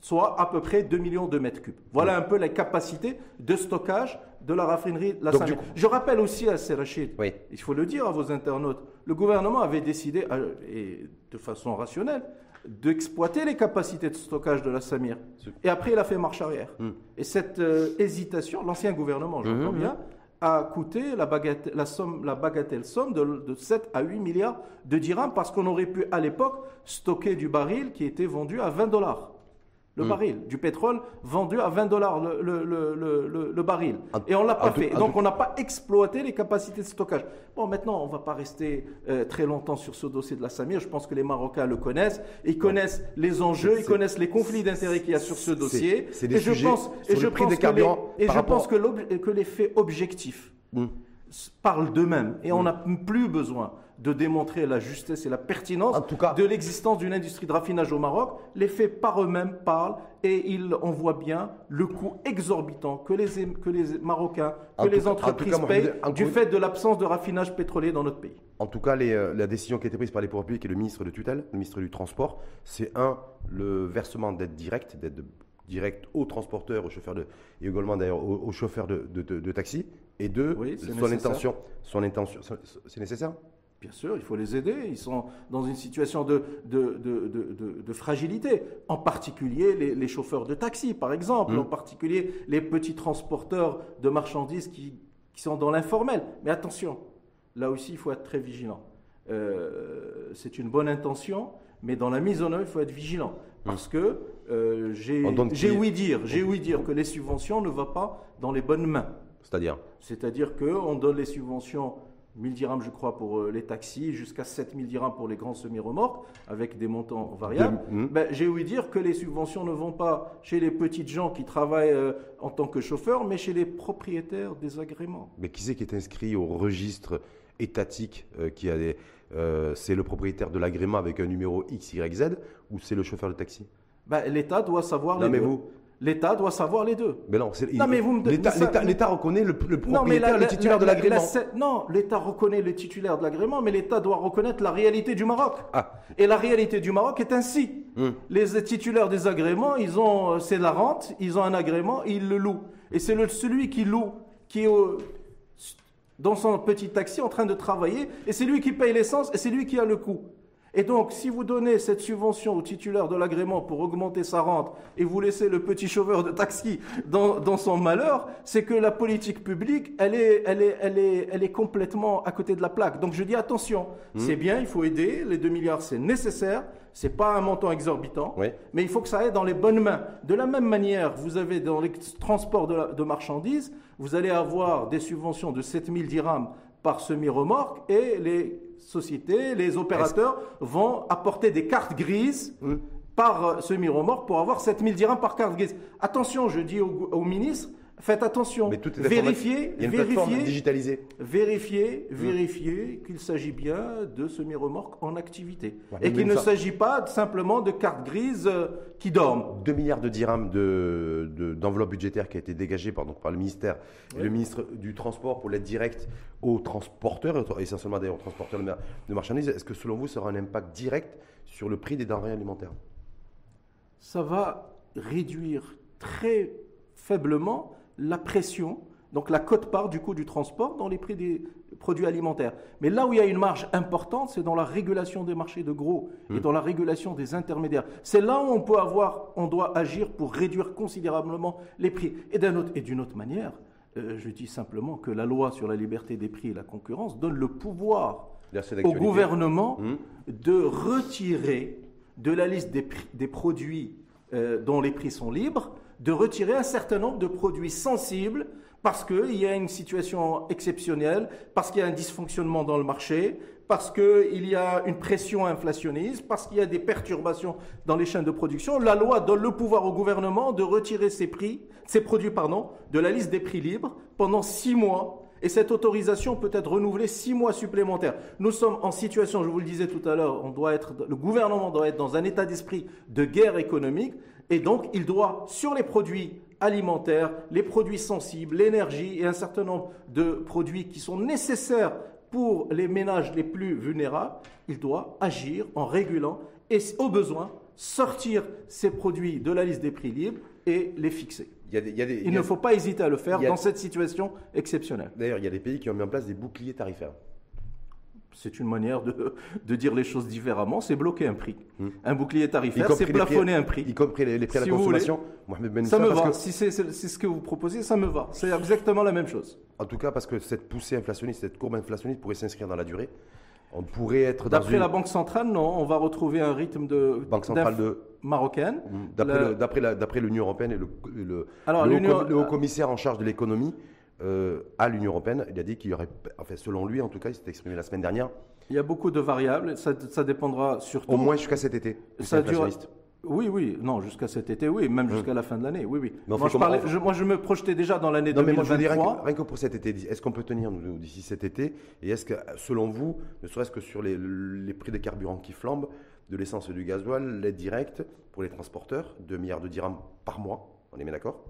soit à peu près 2 millions de mètres cubes. Voilà un peu la capacité de stockage de la raffinerie La Saint Je rappelle aussi à Serachid, oui. il faut le dire à vos internautes, le gouvernement avait décidé, euh, et de façon rationnelle, d'exploiter les capacités de stockage de la Samir. Et après, il a fait marche arrière. Hmm. Et cette euh, hésitation, l'ancien gouvernement, je mmh, bien, a coûté la, bagatelle, la, somme, la bagatelle somme de, 7 à 8 milliards de dirhams parce qu'on aurait pu à l'époque stocker du baril qui était vendu à 20 dollars. Le hmm. baril, du pétrole vendu à 20 dollars le, le, le, baril. Et on ne l'a pas fait. donc on n'a pas exploité les capacités de stockage. Bon, maintenant, on ne va pas rester euh, très longtemps sur ce dossier de la Samir. Je pense que les Marocains le connaissent. Ils connaissent les enjeux, ils connaissent les conflits d'intérêts qu'il y a sur ce dossier. C'est des et je pense, et je pense que les, et je pense que, que les faits objectifs hmm. parlent d'eux-mêmes. Et on hmm. n'a plus besoin de démontrer la justesse et la pertinence de l'existence d'une industrie de raffinage au Maroc. Les faits par eux-mêmes parlent et ils, on voit bien le coût exorbitant que les, que les Marocains, que les entreprises payent du fait de l'absence de raffinage pétrolier dans notre pays. En tout cas, euh, la décision qui a été prise par les pouvoirs publics et le ministre de tutelle, le ministre du Transport, c'est un, le versement d'aide directe, d'aide directe aux transporteurs, aux chauffeurs de, et également d'ailleurs aux, chauffeurs de, de, taxi, et deux, son intention, son intention, c'est nécessaire? Bien sûr, il faut les aider. Ils sont dans une situation de, de, de, fragilité. En particulier les, chauffeurs de taxi, par exemple. Mmh. En particulier les petits transporteurs de marchandises qui, qui sont dans l'informel. Mais attention, là aussi, il faut être très vigilant. Euh, c'est une bonne intention, mais dans la mise en œuvre, il faut être vigilant. Mmh. Parce que euh, j'ai ouï dire, j'ai ouï dire que les subventions ne vont pas dans les bonnes mains. C'est-à-dire? C'est-à-dire qu'on donne les subventions 1000 dirhams, je crois, pour euh, les taxis, jusqu'à 7000 dirhams pour les grands semi-remorques, avec des montants variables. Hmm. Ben, j'ai ouï dire que les subventions ne vont pas chez les petites gens qui travaillent euh, en tant que chauffeurs, mais chez les propriétaires des agréments. Mais qui c'est qui est inscrit au registre étatique euh, qui a des, C'est le propriétaire de l'agrément avec un numéro XYZ ou c'est le chauffeur de taxi? Ben, L'État doit savoir... Non, mais vous L'État doit savoir les deux. Mais non, l'État reconnaît le, propriétaire, le titulaire de l'agrément. Non, l'État reconnaît le titulaire de l'agrément, mais l'État doit reconnaître la réalité du Maroc. Ah. Et la réalité du Maroc est ainsi. Hmm. Les titulaires des agréments, ils ont, c'est la rente, ils ont un agrément, ils le louent. Et c'est celui qui loue, qui est dans son petit taxi en train de travailler, et c'est lui qui paye l'essence, et c'est lui qui a le coût. Et donc, si vous donnez cette subvention au titulaire de l'agrément pour augmenter sa rente et vous laissez le petit chauffeur de taxi dans, son malheur, c'est que la politique publique, elle est, elle, est, elle, est, elle est complètement à côté de la plaque. Donc, je dis attention, mmh. c'est bien, il faut aider, les 2 milliards, c'est nécessaire, c'est pas un montant exorbitant, mais il faut que ça aille dans les bonnes mains. De la même manière, vous avez dans les transports de, de marchandises, vous allez avoir des subventions de 7000 dirhams par semi-remorque et les sociétés, les opérateurs vont apporter des cartes grises par euh, semi-remorque pour avoir 7000 dirhams par carte grise. Attention, je dis au ministre, Faites attention. Mais vérifiez, vérifiez, Vérifiez, mmh. vérifiez qu'il s'agit bien de semi-remorques en activité. et qu'il ne s'agit pas simplement de cartes grises euh, qui dorment. 2 milliards de dirhams d'enveloppe de, budgétaire qui a été dégagée par, par le ministère et le ministre du Transport pour l'aide directe aux transporteurs, essentiellement d'ailleurs aux transporteurs de marchandises. Est-ce que selon vous, ça aura un impact direct sur le prix des denrées alimentaires? Ça va réduire très faiblement la pression, donc la cote-part du coût du transport dans les prix des produits alimentaires. Mais là où il y a une marge importante, c'est dans la régulation des marchés de gros et mmh. dans la régulation des intermédiaires. C'est là où on peut avoir, on doit agir pour réduire considérablement les prix. Et d'une autre, manière, euh, je dis simplement que la loi sur la liberté des prix et la concurrence donne le pouvoir au gouvernement mmh. de retirer de la liste des, produits euh, dont les prix sont libres de retirer un certain nombre de produits sensibles parce qu'il y a une situation exceptionnelle, parce qu'il y a un dysfonctionnement dans le marché, parce qu'il y a une pression inflationniste, parce qu'il y a des perturbations dans les chaînes de production. La loi donne le pouvoir au gouvernement de retirer ces produits de la liste des prix libres pendant six mois. Et cette autorisation peut être renouvelée six mois supplémentaires. Nous sommes en situation, je vous le disais tout à l'heure, le gouvernement doit être dans un état d'esprit de guerre économique. Et donc, il doit, sur les produits alimentaires, les produits sensibles, l'énergie et un certain nombre de produits qui sont nécessaires pour les ménages les plus vulnérables, il doit agir en régulant et, au besoin, sortir ces produits de la liste des prix libres et les fixer. Il, ne faut pas hésiter à le faire dans cette situation exceptionnelle. D'ailleurs, il y a des pays qui ont mis en place des boucliers tarifaires c'est une manière de, de, dire les choses différemment, c'est bloquer un prix. Hmm. Un bouclier tarifaire, c'est plafonner un prix. Y compris les, prix à la consommation. ben ça me va. Si c'est ce que vous proposez, ça me va. C'est exactement la même chose. En tout cas, parce que cette poussée inflationniste, cette courbe inflationniste pourrait s'inscrire dans la durée. On pourrait être D'après la Banque centrale, non. On va retrouver un rythme de. Banque centrale de. Marocaine. Hmm. D'après l'Union européenne et le, le, le haut commissaire en charge de l'économie euh, à l'Union européenne. Il a dit qu'il y aurait, enfin, selon lui en tout cas, il s'est exprimé la semaine dernière. Il y a beaucoup de variables, ça, ça dépendra surtout. Au moins jusqu'à cet été. Ça dure, oui, oui, non, jusqu'à cet été, oui, même hum. jusqu'à la fin de l'année, oui, oui. Moi je, parlais, je, moi, je, me projetais déjà dans l'année 2023. Mais moi, je rien, que, rien que pour cet été, est-ce qu'on peut tenir d'ici cet été? Et est-ce que, selon vous, ne serait-ce que sur les, les, prix des carburants qui flambent, de l'essence et du gasoil, l'aide directe pour les transporteurs, 2 milliards de dirhams par mois, on est bien d'accord?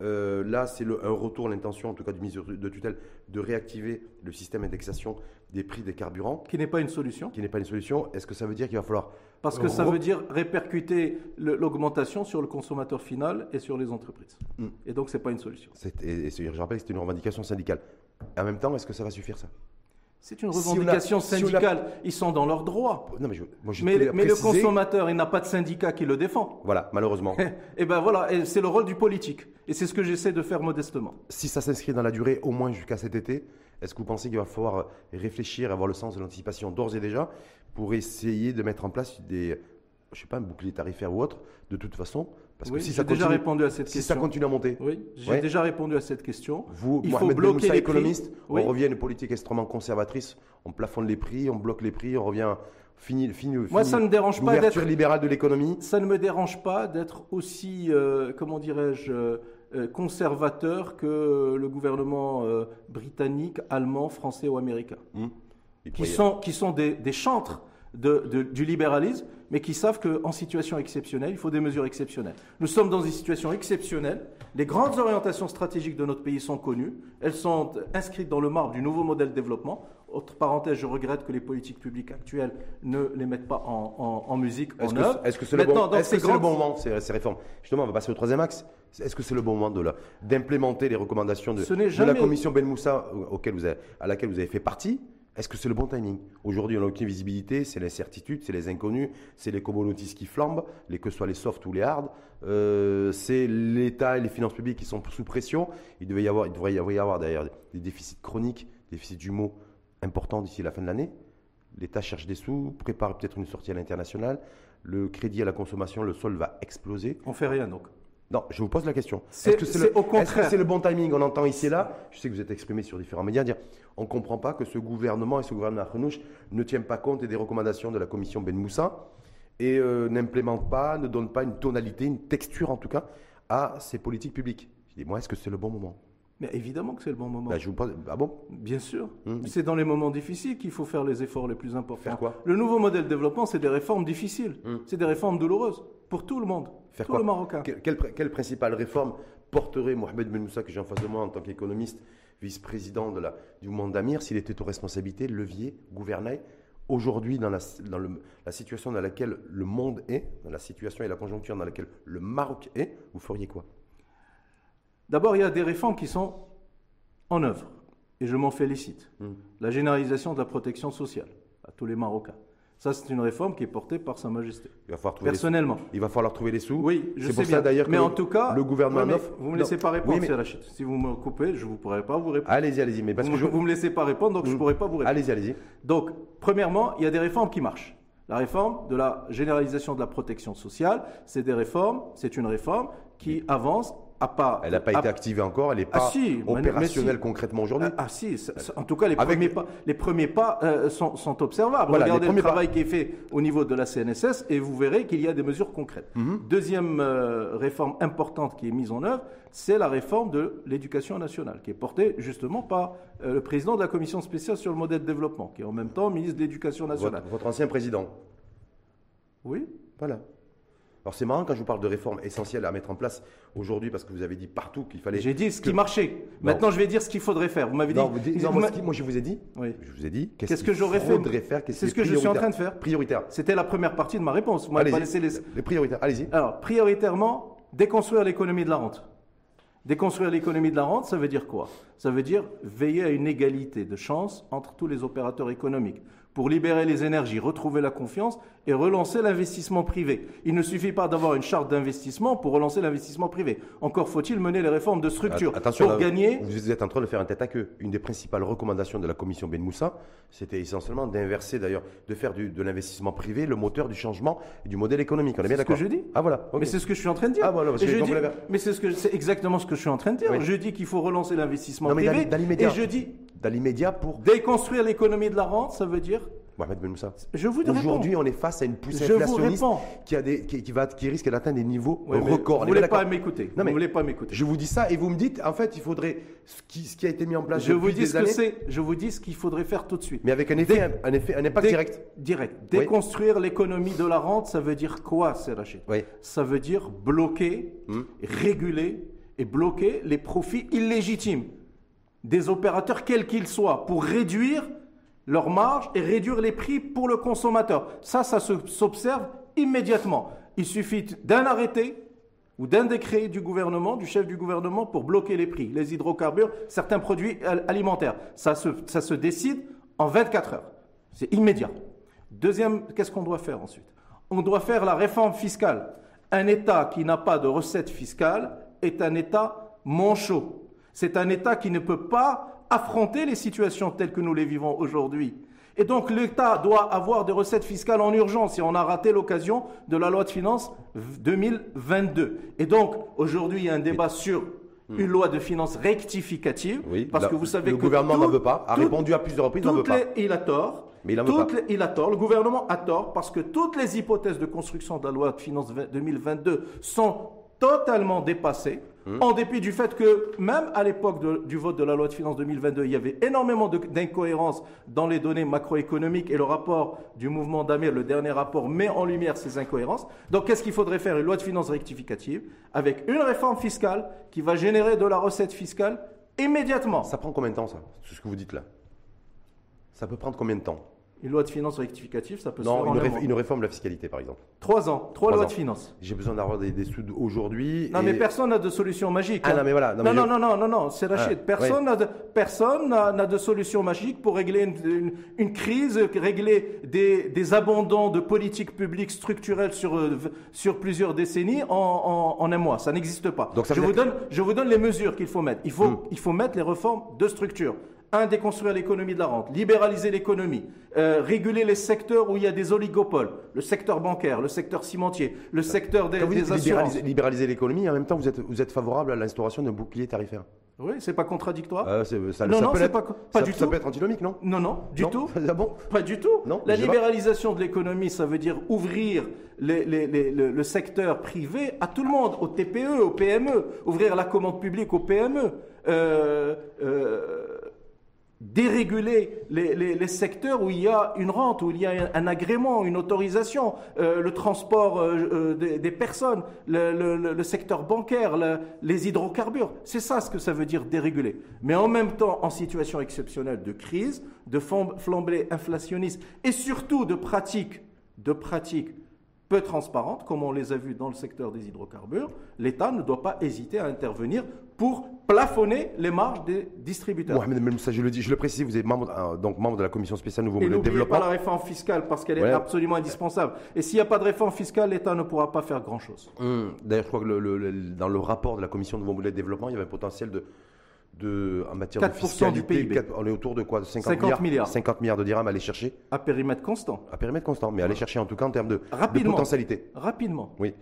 Euh, là, c'est un retour, l'intention, en tout cas du ministre de tutelle, de réactiver le système d'indexation des prix des carburants. Qui n'est pas une solution. Qui n'est pas une solution. Est-ce que ça veut dire qu'il va falloir. Parce que ça veut dire répercuter l'augmentation sur le consommateur final et sur les entreprises. Hmm. Et donc, ce n'est pas une solution. Et, je rappelle que c'est une revendication syndicale. En même temps, est-ce que ça va suffire, ça? C'est une revendication syndicale. Ils sont dans leurs droits. Non, mais, mais, le consommateur, il n'a pas de syndicat qui le défend. Voilà, malheureusement. et eh ben voilà, c'est le rôle du politique. Et c'est ce que j'essaie de faire modestement. Si ça s'inscrit dans la durée, au moins jusqu'à cet été, est-ce que vous pensez qu'il va falloir réfléchir, avoir le sens de l'anticipation d'ores et déjà, pour essayer de mettre en place des, je sais pas, un bouclier tarifaire ou autre, de toute façon, parce que si ça déjà répondu à cette question. Si ça continue à monter. Oui, j'ai déjà répondu à cette question. Vous, il faut bloquer les économiste, on revient à une politique extrêmement conservatrice. On plafonne les prix, on bloque les prix, on revient fini, fini, Moi, ça ne dérange pas d'être libérale de l'économie. Ça ne me dérange pas d'être aussi, euh, comment dirais-je, euh, conservateur que le gouvernement euh, britannique, allemand, français ou américain, hmm. qui, sont, qui sont des, des chantres de, du libéralisme mais qui savent qu'en situation exceptionnelle, il faut des mesures exceptionnelles. Nous sommes dans une situation exceptionnelle. Les grandes orientations stratégiques de notre pays sont connues. Elles sont inscrites dans le marbre du nouveau modèle de développement. Autre parenthèse, je regrette que les politiques publiques actuelles ne les mettent pas en, musique, en œuvre. Est-ce que c'est le, bon, est -ce le bon moment, ces, ces, réformes? Justement, on va passer au troisième axe. Est-ce que c'est le bon moment d'implémenter les recommandations de, de la commission Ben Moussa auquel vous à laquelle vous avez fait partie? Est-ce que c'est le bon timing? Aujourd'hui, on n'a aucune visibilité, c'est l'incertitude, c'est les inconnus, c'est les commodities qui flambent, les, que ce soit les soft ou les hard. Euh, c'est l'État et les finances publiques qui sont sous pression. Il, devait y avoir, il devrait y avoir d'ailleurs des déficits chroniques, des déficits du mot importants d'ici la fin de l'année. L'État cherche des sous, prépare peut-être une sortie à l'international. Le crédit à la consommation, le sol va exploser. On fait rien donc non, je vous pose la question. Est-ce que c'est le, bon timing? On entend ici et là, je sais que vous êtes exprimé sur différents médias, dire on ne comprend pas que ce gouvernement et ce gouvernement Renouche ne tiennent pas compte des recommandations de la commission Ben Moussa et euh, n'implémentent pas, ne donnent pas une tonalité, une texture en tout cas, à ces politiques publiques. Je dis, moi, est-ce que c'est le bon moment? Mais évidemment que c'est le bon moment. Je vous pose... Ah bon? Bien sûr. Hum. C'est dans les moments difficiles qu'il faut faire les efforts les plus importants. Faire quoi? Le nouveau modèle de développement, c'est des réformes difficiles. Hum. C'est des réformes douloureuses pour tout le monde. Faire tout quoi? Le Marocain. quelle, principale réforme porterait Mohamed Ben Moussa, que j'ai en face de moi en tant qu'économiste, vice-président du mouvement d'Amir, s'il était aux responsabilités, levier, gouvernail Aujourd'hui, dans, la, dans la situation dans laquelle le monde est, dans la situation et la conjoncture dans laquelle le Maroc est, vous feriez quoi? D'abord, il y a des réformes qui sont en œuvre, et je m'en félicite. Hmm. La généralisation de la protection sociale à tous les Marocains. Ça, c'est une réforme qui est portée par Sa Majesté. Il va falloir trouver Personnellement. Il va falloir trouver les sous. Oui, je sais pour bien. ça d'ailleurs mais en tout cas, le gouvernement. vous ne me laissez pas répondre, oui, mais... Si vous me coupez, je ne pourrai pas vous répondre. Allez-y, allez-y. Mais parce vous, que je... vous me laissez pas répondre, donc je ne hmm. pourrai pas vous répondre. Allez-y, allez-y. Donc, premièrement, il y a des réformes qui marchent. La réforme de la généralisation de la protection sociale, c'est des réformes, c'est une réforme qui avance pas, elle n'a pas été activée encore, elle n'est ah, pas si, opérationnelle concrètement aujourd'hui. Ah, si, en tout cas, les premiers pas, les premiers pas euh, sont, observables. Regardez le travail qui est fait au niveau de la CNSS et vous verrez qu'il y a des mesures concrètes. Mhm. Deuxième euh, réforme importante qui est mise en œuvre, c'est la réforme de l'éducation nationale, qui est portée justement par euh, le président de la commission spéciale sur le modèle de développement, qui est en même temps ministre de l'Éducation nationale. votre ancien président. Oui. Voilà. Alors c'est marrant quand je vous parle de réformes essentielles à mettre en place aujourd'hui parce que vous avez dit partout qu'il fallait. J'ai dit ce qui marchait. Maintenant je vais dire ce qu'il faudrait faire. Vous m'avez dit. Non, moi, je vous ai dit. Oui. Je vous ai dit. Qu'est-ce que j'aurais fait faire C'est ce que je suis en train de faire. Prioritaire. C'était la première partie de ma réponse. Moi, pas laissé les... les prioritaires. Allez-y. Alors prioritairement, déconstruire l'économie de la rente. Déconstruire l'économie de la rente, ça veut dire quoi? Ça veut dire veiller à une égalité de chance entre tous les opérateurs économiques pour libérer les énergies, retrouver la confiance et relancer l'investissement privé. Il ne suffit pas d'avoir une charte d'investissement pour relancer l'investissement privé. Encore faut-il mener les réformes de structure Attention, pour gagner. Vous êtes en train de faire un tête à queue. Une des principales recommandations de la commission Ben Moussa, c'était essentiellement d'inverser d'ailleurs, de faire de l'investissement privé le moteur du changement et du modèle économique. On est bien d'accord C'est ce que je dis. Ah voilà. Mais c'est ce que je suis en train de dire. Ah voilà. Parce que dis... Mais c'est ce que c'est exactement ce que je suis en train de dire. Je dis qu'il faut relancer l'investissement privé. Et je dis dans l'immédiat pour déconstruire l'économie de la rente, ça veut dire Mohamed Ben Moussa. Je vous Aujourd'hui, on est face à une poussée inflationniste qui, a des, qui, va, qui risque d'atteindre des niveaux records. Vous ne voulez pas m'écouter. Non, mais voulez pas m'écouter. Je vous dis ça et vous me dites, en fait, il faudrait ce qui, ce qui a été mis en place je vous dis ce années. Que c'est. Je vous dis ce qu'il faudrait faire tout de suite. Mais avec un effet, un, effet, un impact direct. Direct. Déconstruire l'économie de la rente, ça veut dire quoi, Serachid oui. Ça veut dire bloquer, hmm. réguler et bloquer les profits illégitimes des opérateurs, quels qu'ils soient, pour réduire leur marge et réduire les prix pour le consommateur. Ça, ça s'observe immédiatement. Il suffit d'un arrêté ou d'un décret du gouvernement, du chef du gouvernement, pour bloquer les prix, les hydrocarbures, certains produits alimentaires. Ça se, ça se décide en 24 heures. C'est immédiat. Deuxième, qu'est-ce qu'on doit faire ensuite? On doit faire la réforme fiscale. Un État qui n'a pas de recettes fiscales est un État manchot. C'est un État qui ne peut pas affronter les situations telles que nous les vivons aujourd'hui. Et donc l'État doit avoir des recettes fiscales en urgence et on a raté l'occasion de la loi de finances 2022. Et donc aujourd'hui il y a un débat sur une loi de finances rectificative oui, parce que vous savez le que gouvernement n'en veut pas, a répondu à plusieurs reprises, n'en veut pas. il a tort. Mais il, veut pas. il a tort. Le gouvernement a tort parce que toutes les hypothèses de construction de la loi de finances 2022 sont totalement dépassé, hmm. en dépit du fait que même à l'époque du vote de la loi de finances 2022, il y avait énormément d'incohérences dans les données macroéconomiques et le rapport du mouvement d'Amir, le dernier rapport, met en lumière ces incohérences. Donc qu'est-ce qu'il faudrait faire? Une loi de finances rectificative avec une réforme fiscale qui va générer de la recette fiscale immédiatement. Ça prend combien de temps ça? C'est ce que vous dites là. Ça peut prendre combien de temps? Une loi de finances rectificative, ça peut se faire une, une réforme de la fiscalité, par exemple. Trois ans, trois, lois de finances. J'ai besoin d'avoir des, sous aujourd'hui. Non, mais personne n'a de solution magique. Ah, non, hein. mais voilà. Non, non, non, non, non, non, c'est Rachid. Ah, personne n'a de, personne n'a de solution magique pour régler une, une, crise, régler des, des, abandons de politiques publiques structurelles sur, euh, sur plusieurs décennies en, en, un mois. Ça n'existe pas. Donc, ça je, vous donne, je vous donne les mesures qu'il faut mettre. Il faut, hmm. il faut mettre les réformes de structure un, déconstruire l'économie de la rente, libéraliser l'économie, euh, réguler les secteurs où il y a des oligopoles, le secteur bancaire, le secteur cimentier, le secteur des, des assurances. Libéraliser, l'économie, en même temps, vous êtes, vous êtes favorable à l'instauration d'un bouclier tarifaire oui, c'est pas contradictoire. Euh, ça, non, non, c'est pas, pas du tout. Ça peut être antinomique, non? Non, non, du tout. Ah bon? Pas du tout. Non, la libéralisation de l'économie, ça veut dire ouvrir les, les, les, le, secteur privé à tout le monde, aux TPE, aux PME, ouvrir la commande publique aux PME. Euh, euh, déréguler les, les, secteurs où il y a une rente, où il y a un, agrément, une autorisation, euh, le transport euh, euh, des, personnes, le, secteur bancaire, les hydrocarbures. C'est ça ce que ça veut dire déréguler. Mais en même temps, en situation exceptionnelle de crise, de flambée inflationniste et surtout de pratiques, de pratiques peu transparentes, comme on les a vues dans le secteur des hydrocarbures, l'État ne doit pas hésiter à intervenir pour plafonner les marges des distributeurs. Mohamed Moussa, je le dis, je le précise, vous êtes membre, euh, donc membre de la commission spéciale nouveau modèle de développement. pas la réforme fiscale parce qu'elle est absolument indispensable. Et s'il n'y a pas de réforme fiscale, l'État ne pourra pas faire grand-chose. Hum, d'ailleurs, je crois que dans le rapport de la commission nouveau modèle de développement, il y avait un potentiel de de, en matière de fiscalité, du PIB. on est autour de quoi 50, milliards, 50 milliards de dirhams à aller chercher À périmètre constant. À périmètre constant, mais aller chercher en tout cas en termes de, potentialité. Rapidement. Oui.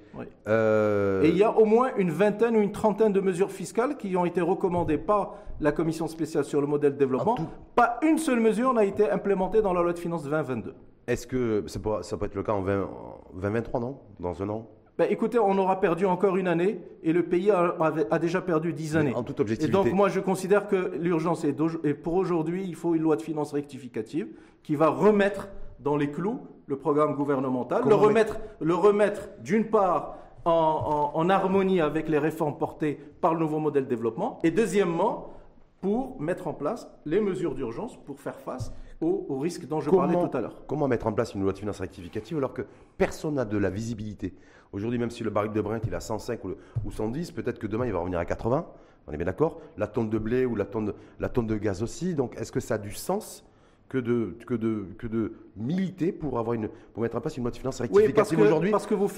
Euh, Et il y a au moins une vingtaine ou une trentaine de mesures fiscales qui ont été recommandées par la commission spéciale sur le modèle de développement. Pas une seule mesure n'a été implémentée dans la loi de finances 2022. Est-ce que ça peut, ça peut être le cas en 2023, non? Dans un an? Ben, écoutez, on aura perdu encore une année et le pays a, déjà perdu dix années. En toute objectivité. Et donc moi je considère que l'urgence est, et pour aujourd'hui, il faut une loi de finances rectificative qui va remettre dans les clous le programme gouvernemental, le remettre, le remettre d'une part en, en, harmonie avec les réformes portées par le nouveau modèle de développement et deuxièmement pour mettre en place les mesures d'urgence pour faire face aux risques dont je parlais tout à l'heure. Comment mettre en place une loi de finances rectificative alors que personne n'a de la visibilité? Aujourd'hui, même si le baril de Brent il est à 105 ou, 110, peut-être que demain il va revenir à 80. On est bien d'accord La tonne de blé ou la tonne de, la tonne de gaz aussi. Donc, est-ce que ça a du sens que de, que de, que de militer pour, avoir une, pour mettre en place une loi de finances rectificative aujourd'hui parce que vous...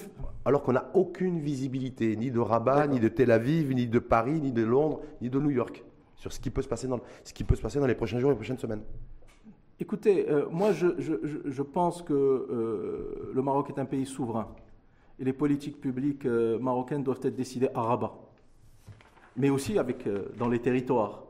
Alors qu'on n'a aucune visibilité, ni de Rabat, ni de Tel Aviv, ni de Paris, ni de Londres, ni de New York, sur ce qui peut se passer dans, ce qui peut se passer dans les prochains jours et les prochaines semaines. Écoutez, euh, moi je, je, je, pense que euh, le Maroc est un pays souverain et les politiques publiques euh, marocaines doivent être décidées à Rabat, mais aussi avec, dans les territoires.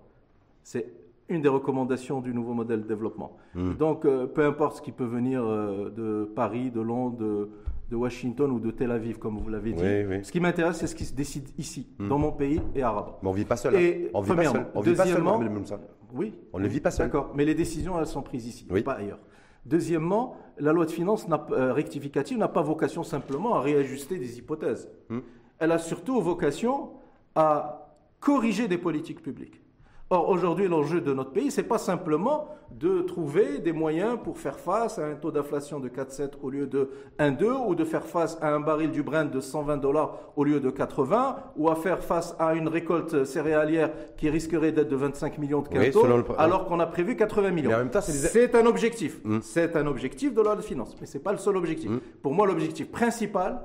C'est une des recommandations du nouveau modèle de développement. Hmm. Donc, peu importe ce qui peut venir de Paris, de Londres, de, Washington ou de Tel Aviv, comme vous l'avez dit. Ce qui m'intéresse, c'est ce qui se décide ici, hmm. dans mon pays et à Rabat. Mais on ne vit pas seul. Hein. on vit pas seul. On vit pas seul. Oui. On ne vit pas seul. D'accord. Mais les décisions, elles sont prises ici, pas ailleurs. Deuxièmement, la loi de finances euh, rectificative n'a pas vocation simplement à réajuster des hypothèses. Hmm. Elle a surtout vocation à corriger des politiques publiques. Or, aujourd'hui, l'enjeu de notre pays, ce n'est pas simplement de trouver des moyens pour faire face à un taux d'inflation de 4,7 au lieu de 1,2, ou de faire face à un baril du Brent de 120 dollars au lieu de 80, ou à faire face à une récolte céréalière qui risquerait d'être de 25 millions de quintaux, alors qu'on a prévu 80 millions. C'est un objectif. Hmm. C'est un objectif de la loi de finances, mais ce n'est pas le seul objectif. Hmm. Pour moi, l'objectif principal,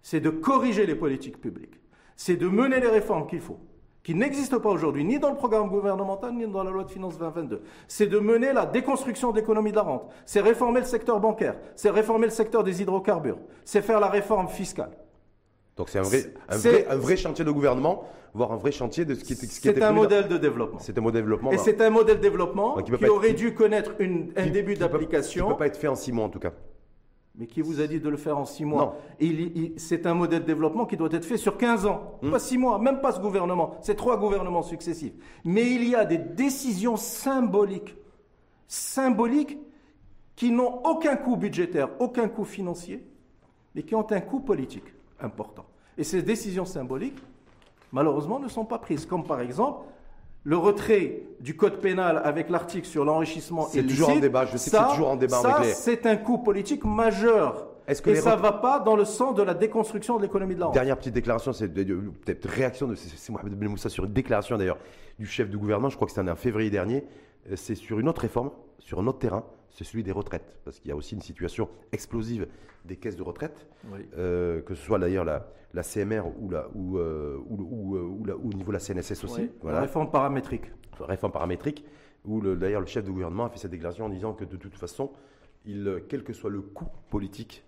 c'est de corriger les politiques publiques. C'est de mener les réformes qu'il faut qui n'existe pas aujourd'hui, ni dans le programme gouvernemental, ni dans la loi de finances 2022. C'est de mener la déconstruction de l'économie de la rente. C'est réformer le secteur bancaire. C'est réformer le secteur des hydrocarbures. C'est faire la réforme fiscale. Donc c'est un vrai, un, vrai, un vrai, chantier de gouvernement, voire un vrai chantier de ce qui, ce qui C'est un modèle de développement. C'est un modèle de développement. Et c'est un modèle de développement qui, aurait dû connaître une, un début d'application. Qui ne peut pas être fait en six mois en tout cas. Mais qui vous a dit de le faire en six mois C'est un modèle de développement qui doit être fait sur 15 ans. Hmm. Pas six mois, même pas ce gouvernement. C'est trois gouvernements successifs. Mais il y a des décisions symboliques, symboliques, qui n'ont aucun coût budgétaire, aucun coût financier, mais qui ont un coût politique important. Et ces décisions symboliques, malheureusement, ne sont pas prises. Comme par exemple le retrait du code pénal avec l'article sur l'enrichissement C'est toujours en débat, je sais que c'est toujours en débat ça, c'est un coup politique majeur. que et ça ne va pas dans le sens de la déconstruction de l'économie de la Dernière petite déclaration, c'est peut-être réaction de c'est Mohamed Ben Moussa sur une déclaration d'ailleurs du chef du gouvernement, je crois que c'était en février dernier, euh, c'est sur une autre réforme, sur un autre terrain, c'est celui des retraites. Parce qu'il y a aussi une situation explosive des caisses de retraite, euh, que ce soit d'ailleurs la, la, CMR ou, la, ou, euh, ou, ou, au niveau de la CNSS aussi. La réforme paramétrique. réforme paramétrique, où d'ailleurs le chef du gouvernement a fait cette déclaration en disant que de toute façon, il, quel que soit le coût politique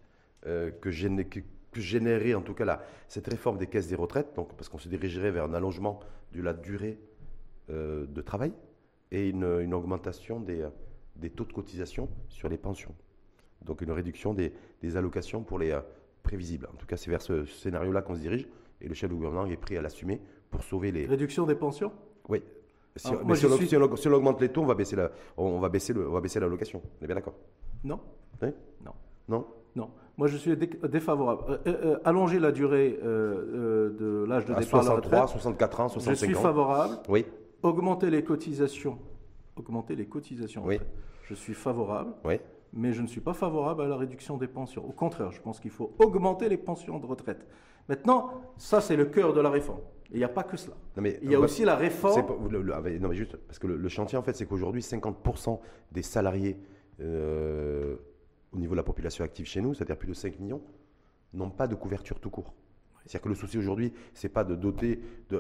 que, que, générerait en tout cas la, cette réforme des caisses des retraites, donc, parce qu'on se dirigerait vers un allongement de la durée de travail, et une, augmentation des, des, taux de cotisation sur les pensions. Donc une réduction des, allocations pour les euh, prévisibles. En tout cas, c'est vers ce, scénario-là qu'on se dirige et le chef du gouvernement est prêt à l'assumer pour sauver les... Réduction des pensions? Oui. Si, mais si, on, augmente les taux, on va baisser la, on va baisser le, on va baisser l'allocation. On est bien d'accord? Non. Oui? Non. Non? Non. Moi, je suis défavorable. Euh, euh, allonger la durée de l'âge de à départ 63, 64 ans, 65 ans. Je suis favorable. Oui augmenter les cotisations. Augmenter les cotisations. Oui. Je suis favorable. Oui. Mais je ne suis pas favorable à la réduction des pensions. Au contraire, je pense qu'il faut augmenter les pensions de retraite. Maintenant, ça, c'est le cœur de la réforme. Il n'y a pas que cela. mais, il y a aussi la réforme. Ah, non, mais juste, parce que le, chantier, en fait, c'est qu'aujourd'hui, 50% des salariés euh, au niveau de la population active chez nous, c'est-à-dire plus de 5 millions, n'ont pas de couverture tout court. C'est-à-dire que le souci aujourd'hui, c'est pas de doter, de,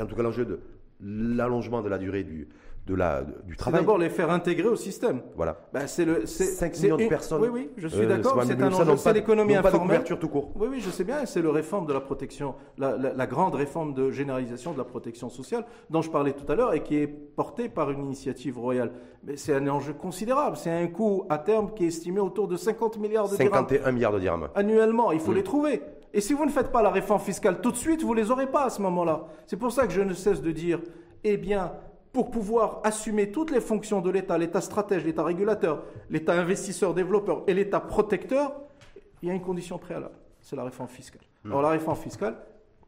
en tout cas l'enjeu de l'allongement de la durée du, de la, du travail. C'est d'abord les faire intégrer au système. Voilà. Ben, c'est le, 5 millions de personnes. Oui, oui, je suis euh, d'accord. C'est un enjeu, c'est l'économie informelle. Pas de couverture tout court. Oui, oui, je sais bien. C'est le réforme de la protection, la, la, grande réforme de généralisation de la protection sociale dont je parlais tout à l'heure et qui est portée par une initiative royale. Mais c'est un enjeu considérable. C'est un coût à terme qui est estimé autour de 50 milliards de 51 dirhams. 51 milliards de dirhams. Annuellement. Il faut mm. les trouver. Et si vous ne faites pas la réforme fiscale tout de suite, vous ne les aurez pas à ce moment-là. C'est pour ça que je ne cesse de dire, eh bien, pour pouvoir assumer toutes les fonctions de l'État, l'État stratège, l'État régulateur, l'État investisseur, développeur et l'État protecteur, il y a une condition préalable, c'est la réforme fiscale. Hmm. Alors la réforme fiscale,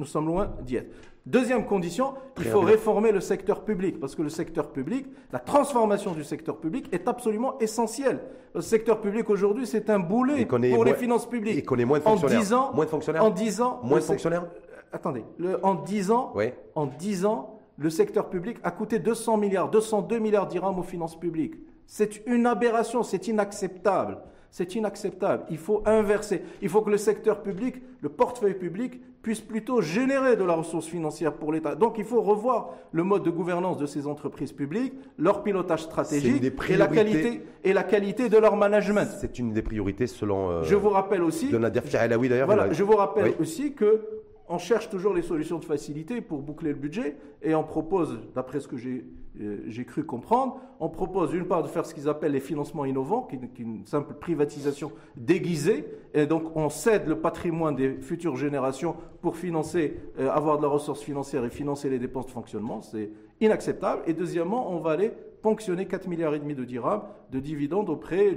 nous sommes loin d'y être. Deuxième condition, il faut réformer le secteur public, parce que le secteur public, la transformation du secteur public est absolument essentielle. Le secteur public aujourd'hui, c'est un boulet pour les finances publiques. Il connaît moins de fonctionnaires. En 10 ans, moins de fonctionnaires. En 10 ans, moins de fonctionnaires. attendez, le, en 10 ans, en 10 ans, le secteur public a coûté 200 milliards, 202 milliards d'irhams aux finances publiques. C'est une aberration, c'est inacceptable. C'est inacceptable. Il faut inverser. Il faut que le secteur public, le portefeuille public, puisse plutôt générer de la ressource financière pour l'État. Donc il faut revoir le mode de gouvernance de ces entreprises publiques, leur pilotage stratégique et la, qualité, et la qualité de leur management. C'est une des priorités selon... Euh, je vous rappelle aussi... De Nadir d'ailleurs. Voilà, je vous rappelle aussi que on cherche toujours les solutions de facilité pour boucler le budget et on propose, d'après ce que j'ai euh, cru comprendre, on propose d'une part de faire ce qu'ils appellent les financements innovants, qui, est une simple privatisation déguisée, et donc on cède le patrimoine des futures générations pour financer, euh, avoir de la ressource financière et financer les dépenses de fonctionnement, c'est inacceptable. Et deuxièmement, on va aller ponctionner 4 milliards et demi de dirhams de dividendes auprès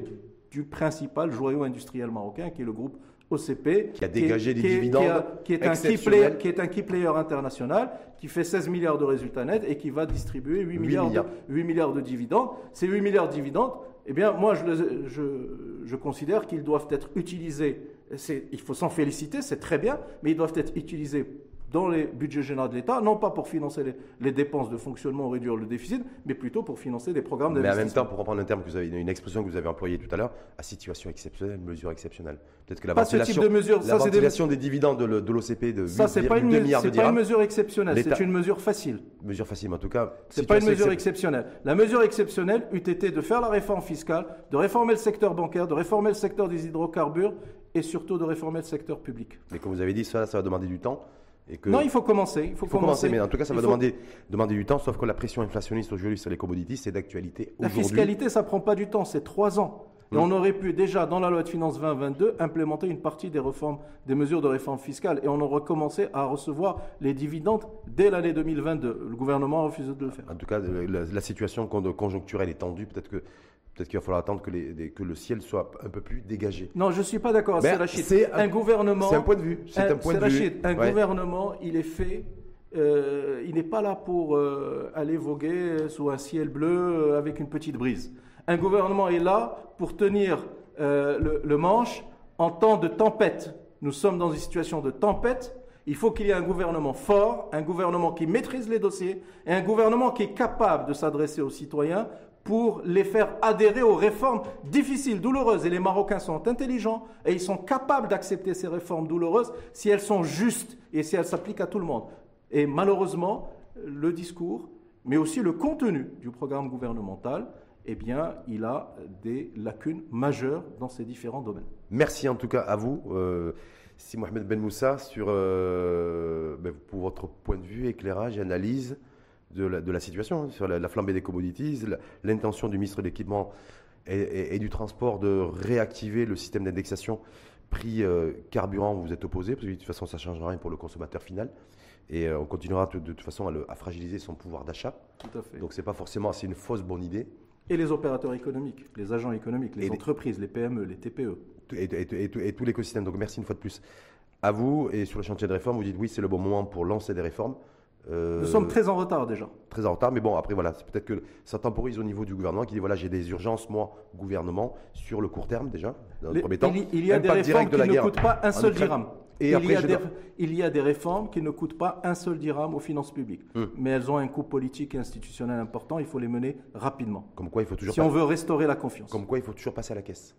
du principal joyau industriel marocain, qui est le groupe OCP, qui a dégagé des dividendes qui, est un key player, qui est un key player international, qui fait 16 milliards de résultats nets et qui va distribuer 8, milliards, De, 8 milliards de dividendes. Ces 8 milliards de dividendes, eh bien, moi, je, je, je considère qu'ils doivent être utilisés. Il faut s'en féliciter, c'est très bien, mais ils doivent être utilisés dans les budgets généraux de l'État, non pas pour financer les, dépenses de fonctionnement ou réduire le déficit, mais plutôt pour financer des programmes d'investissement. Mais en même temps, pour reprendre un terme que vous avez, une expression que vous avez employée tout à l'heure, à situation exceptionnelle, mesure exceptionnelle. Peut-être que la pas ventilation, ce type de mesure. La ventilation des... dividendes de l'OCP de 8, ça, c'est pas une, milliards de pas une mesure exceptionnelle, c'est une mesure facile. Mesure facile, mais en tout cas. C'est pas une mesure exceptionnelle. La mesure exceptionnelle eût été de faire la réforme fiscale, de réformer le secteur bancaire, de réformer le secteur des hydrocarbures et surtout de réformer le secteur public. Mais comme vous avez dit, ça, ça va demander du temps. Non, il faut commencer. Il faut, commencer. mais en tout cas, ça va demander, demander du temps, sauf que la pression inflationniste aujourd'hui sur les commodities, c'est d'actualité La fiscalité, ça prend pas du temps, c'est trois ans. Et on aurait pu déjà, dans la loi de finances 2022, implémenter une partie des réformes, des mesures de réforme fiscale. Et on aurait commencé à recevoir les dividendes dès l'année 2022. Le gouvernement a refusé de le faire. En tout cas, la, situation conjoncturelle est tendue. Peut-être que Peut-être qu'il va falloir attendre que, les, que, le ciel soit un peu plus dégagé. Non, je ne suis pas d'accord. C'est un, gouvernement. C'est un point de vue. C'est un, point de vue. Un gouvernement, il est fait. Euh, il n'est pas là pour euh, aller voguer sous un ciel bleu euh, avec une petite brise. Un gouvernement est là pour tenir le, le manche en temps de tempête. Nous sommes dans une situation de tempête. Il faut qu'il y ait un gouvernement fort, un gouvernement qui maîtrise les dossiers et un gouvernement qui est capable de s'adresser aux citoyens pour les faire adhérer aux réformes difficiles, douloureuses. Et les Marocains sont intelligents et ils sont capables d'accepter ces réformes douloureuses si elles sont justes et si elles s'appliquent à tout le monde. Et malheureusement, le discours, mais aussi le contenu du programme gouvernemental, eh bien, il a des lacunes majeures dans ces différents domaines. Merci en tout cas à vous. Euh, si Mohamed Ben Moussa, euh, ben, pour votre point de vue, éclairage analyse de la, situation, hein, sur la, flambée des commodities, l'intention du ministre de l'Équipement et, du Transport de réactiver le système d'indexation prix euh, carburant, vous êtes opposé, parce que de toute façon, ça ne changera rien pour le consommateur final. Et euh, on continuera de, toute façon à, fragiliser son pouvoir d'achat. Tout à fait. Donc, c'est pas forcément, c'est une fausse bonne idée. Et les opérateurs économiques, les agents économiques, les entreprises, les, PME, les TPE. Et, et tout l'écosystème. Donc, merci une fois de plus à vous. Et sur le chantier de réforme, vous dites oui, c'est le bon moment pour lancer des réformes. Euh, Nous sommes très en retard déjà. Très en retard, mais bon, après voilà, c'est peut-être que ça temporise au niveau du gouvernement qui dit voilà, j'ai des urgences, moi, gouvernement, sur le court terme déjà, dans le premier temps. Il, y a des réformes qui ne coûtent pas un seul dirham. Et il, y a des, il, y a des, réformes qui ne coûtent pas un seul dirham aux finances publiques. Hmm. Mais elles ont un coût politique et institutionnel important, il faut les mener rapidement. Comme quoi, il faut toujours si on veut restaurer la confiance. Comme quoi, il faut toujours passer à la caisse.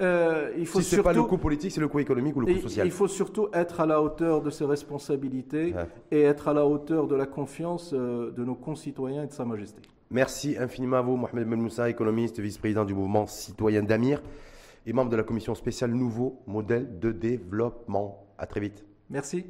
Euh, il faut si ce n'est pas le coût politique, c'est le coût économique ou le coût social. Il faut surtout être à la hauteur de ses responsabilités et être à la hauteur de la confiance euh, de nos concitoyens et de Sa Majesté. Merci infiniment à vous, Mohamed Ben Moussa, économiste, vice-président du mouvement citoyen d'Amir et membre de la commission spéciale Nouveau modèle de développement. À très vite. Merci.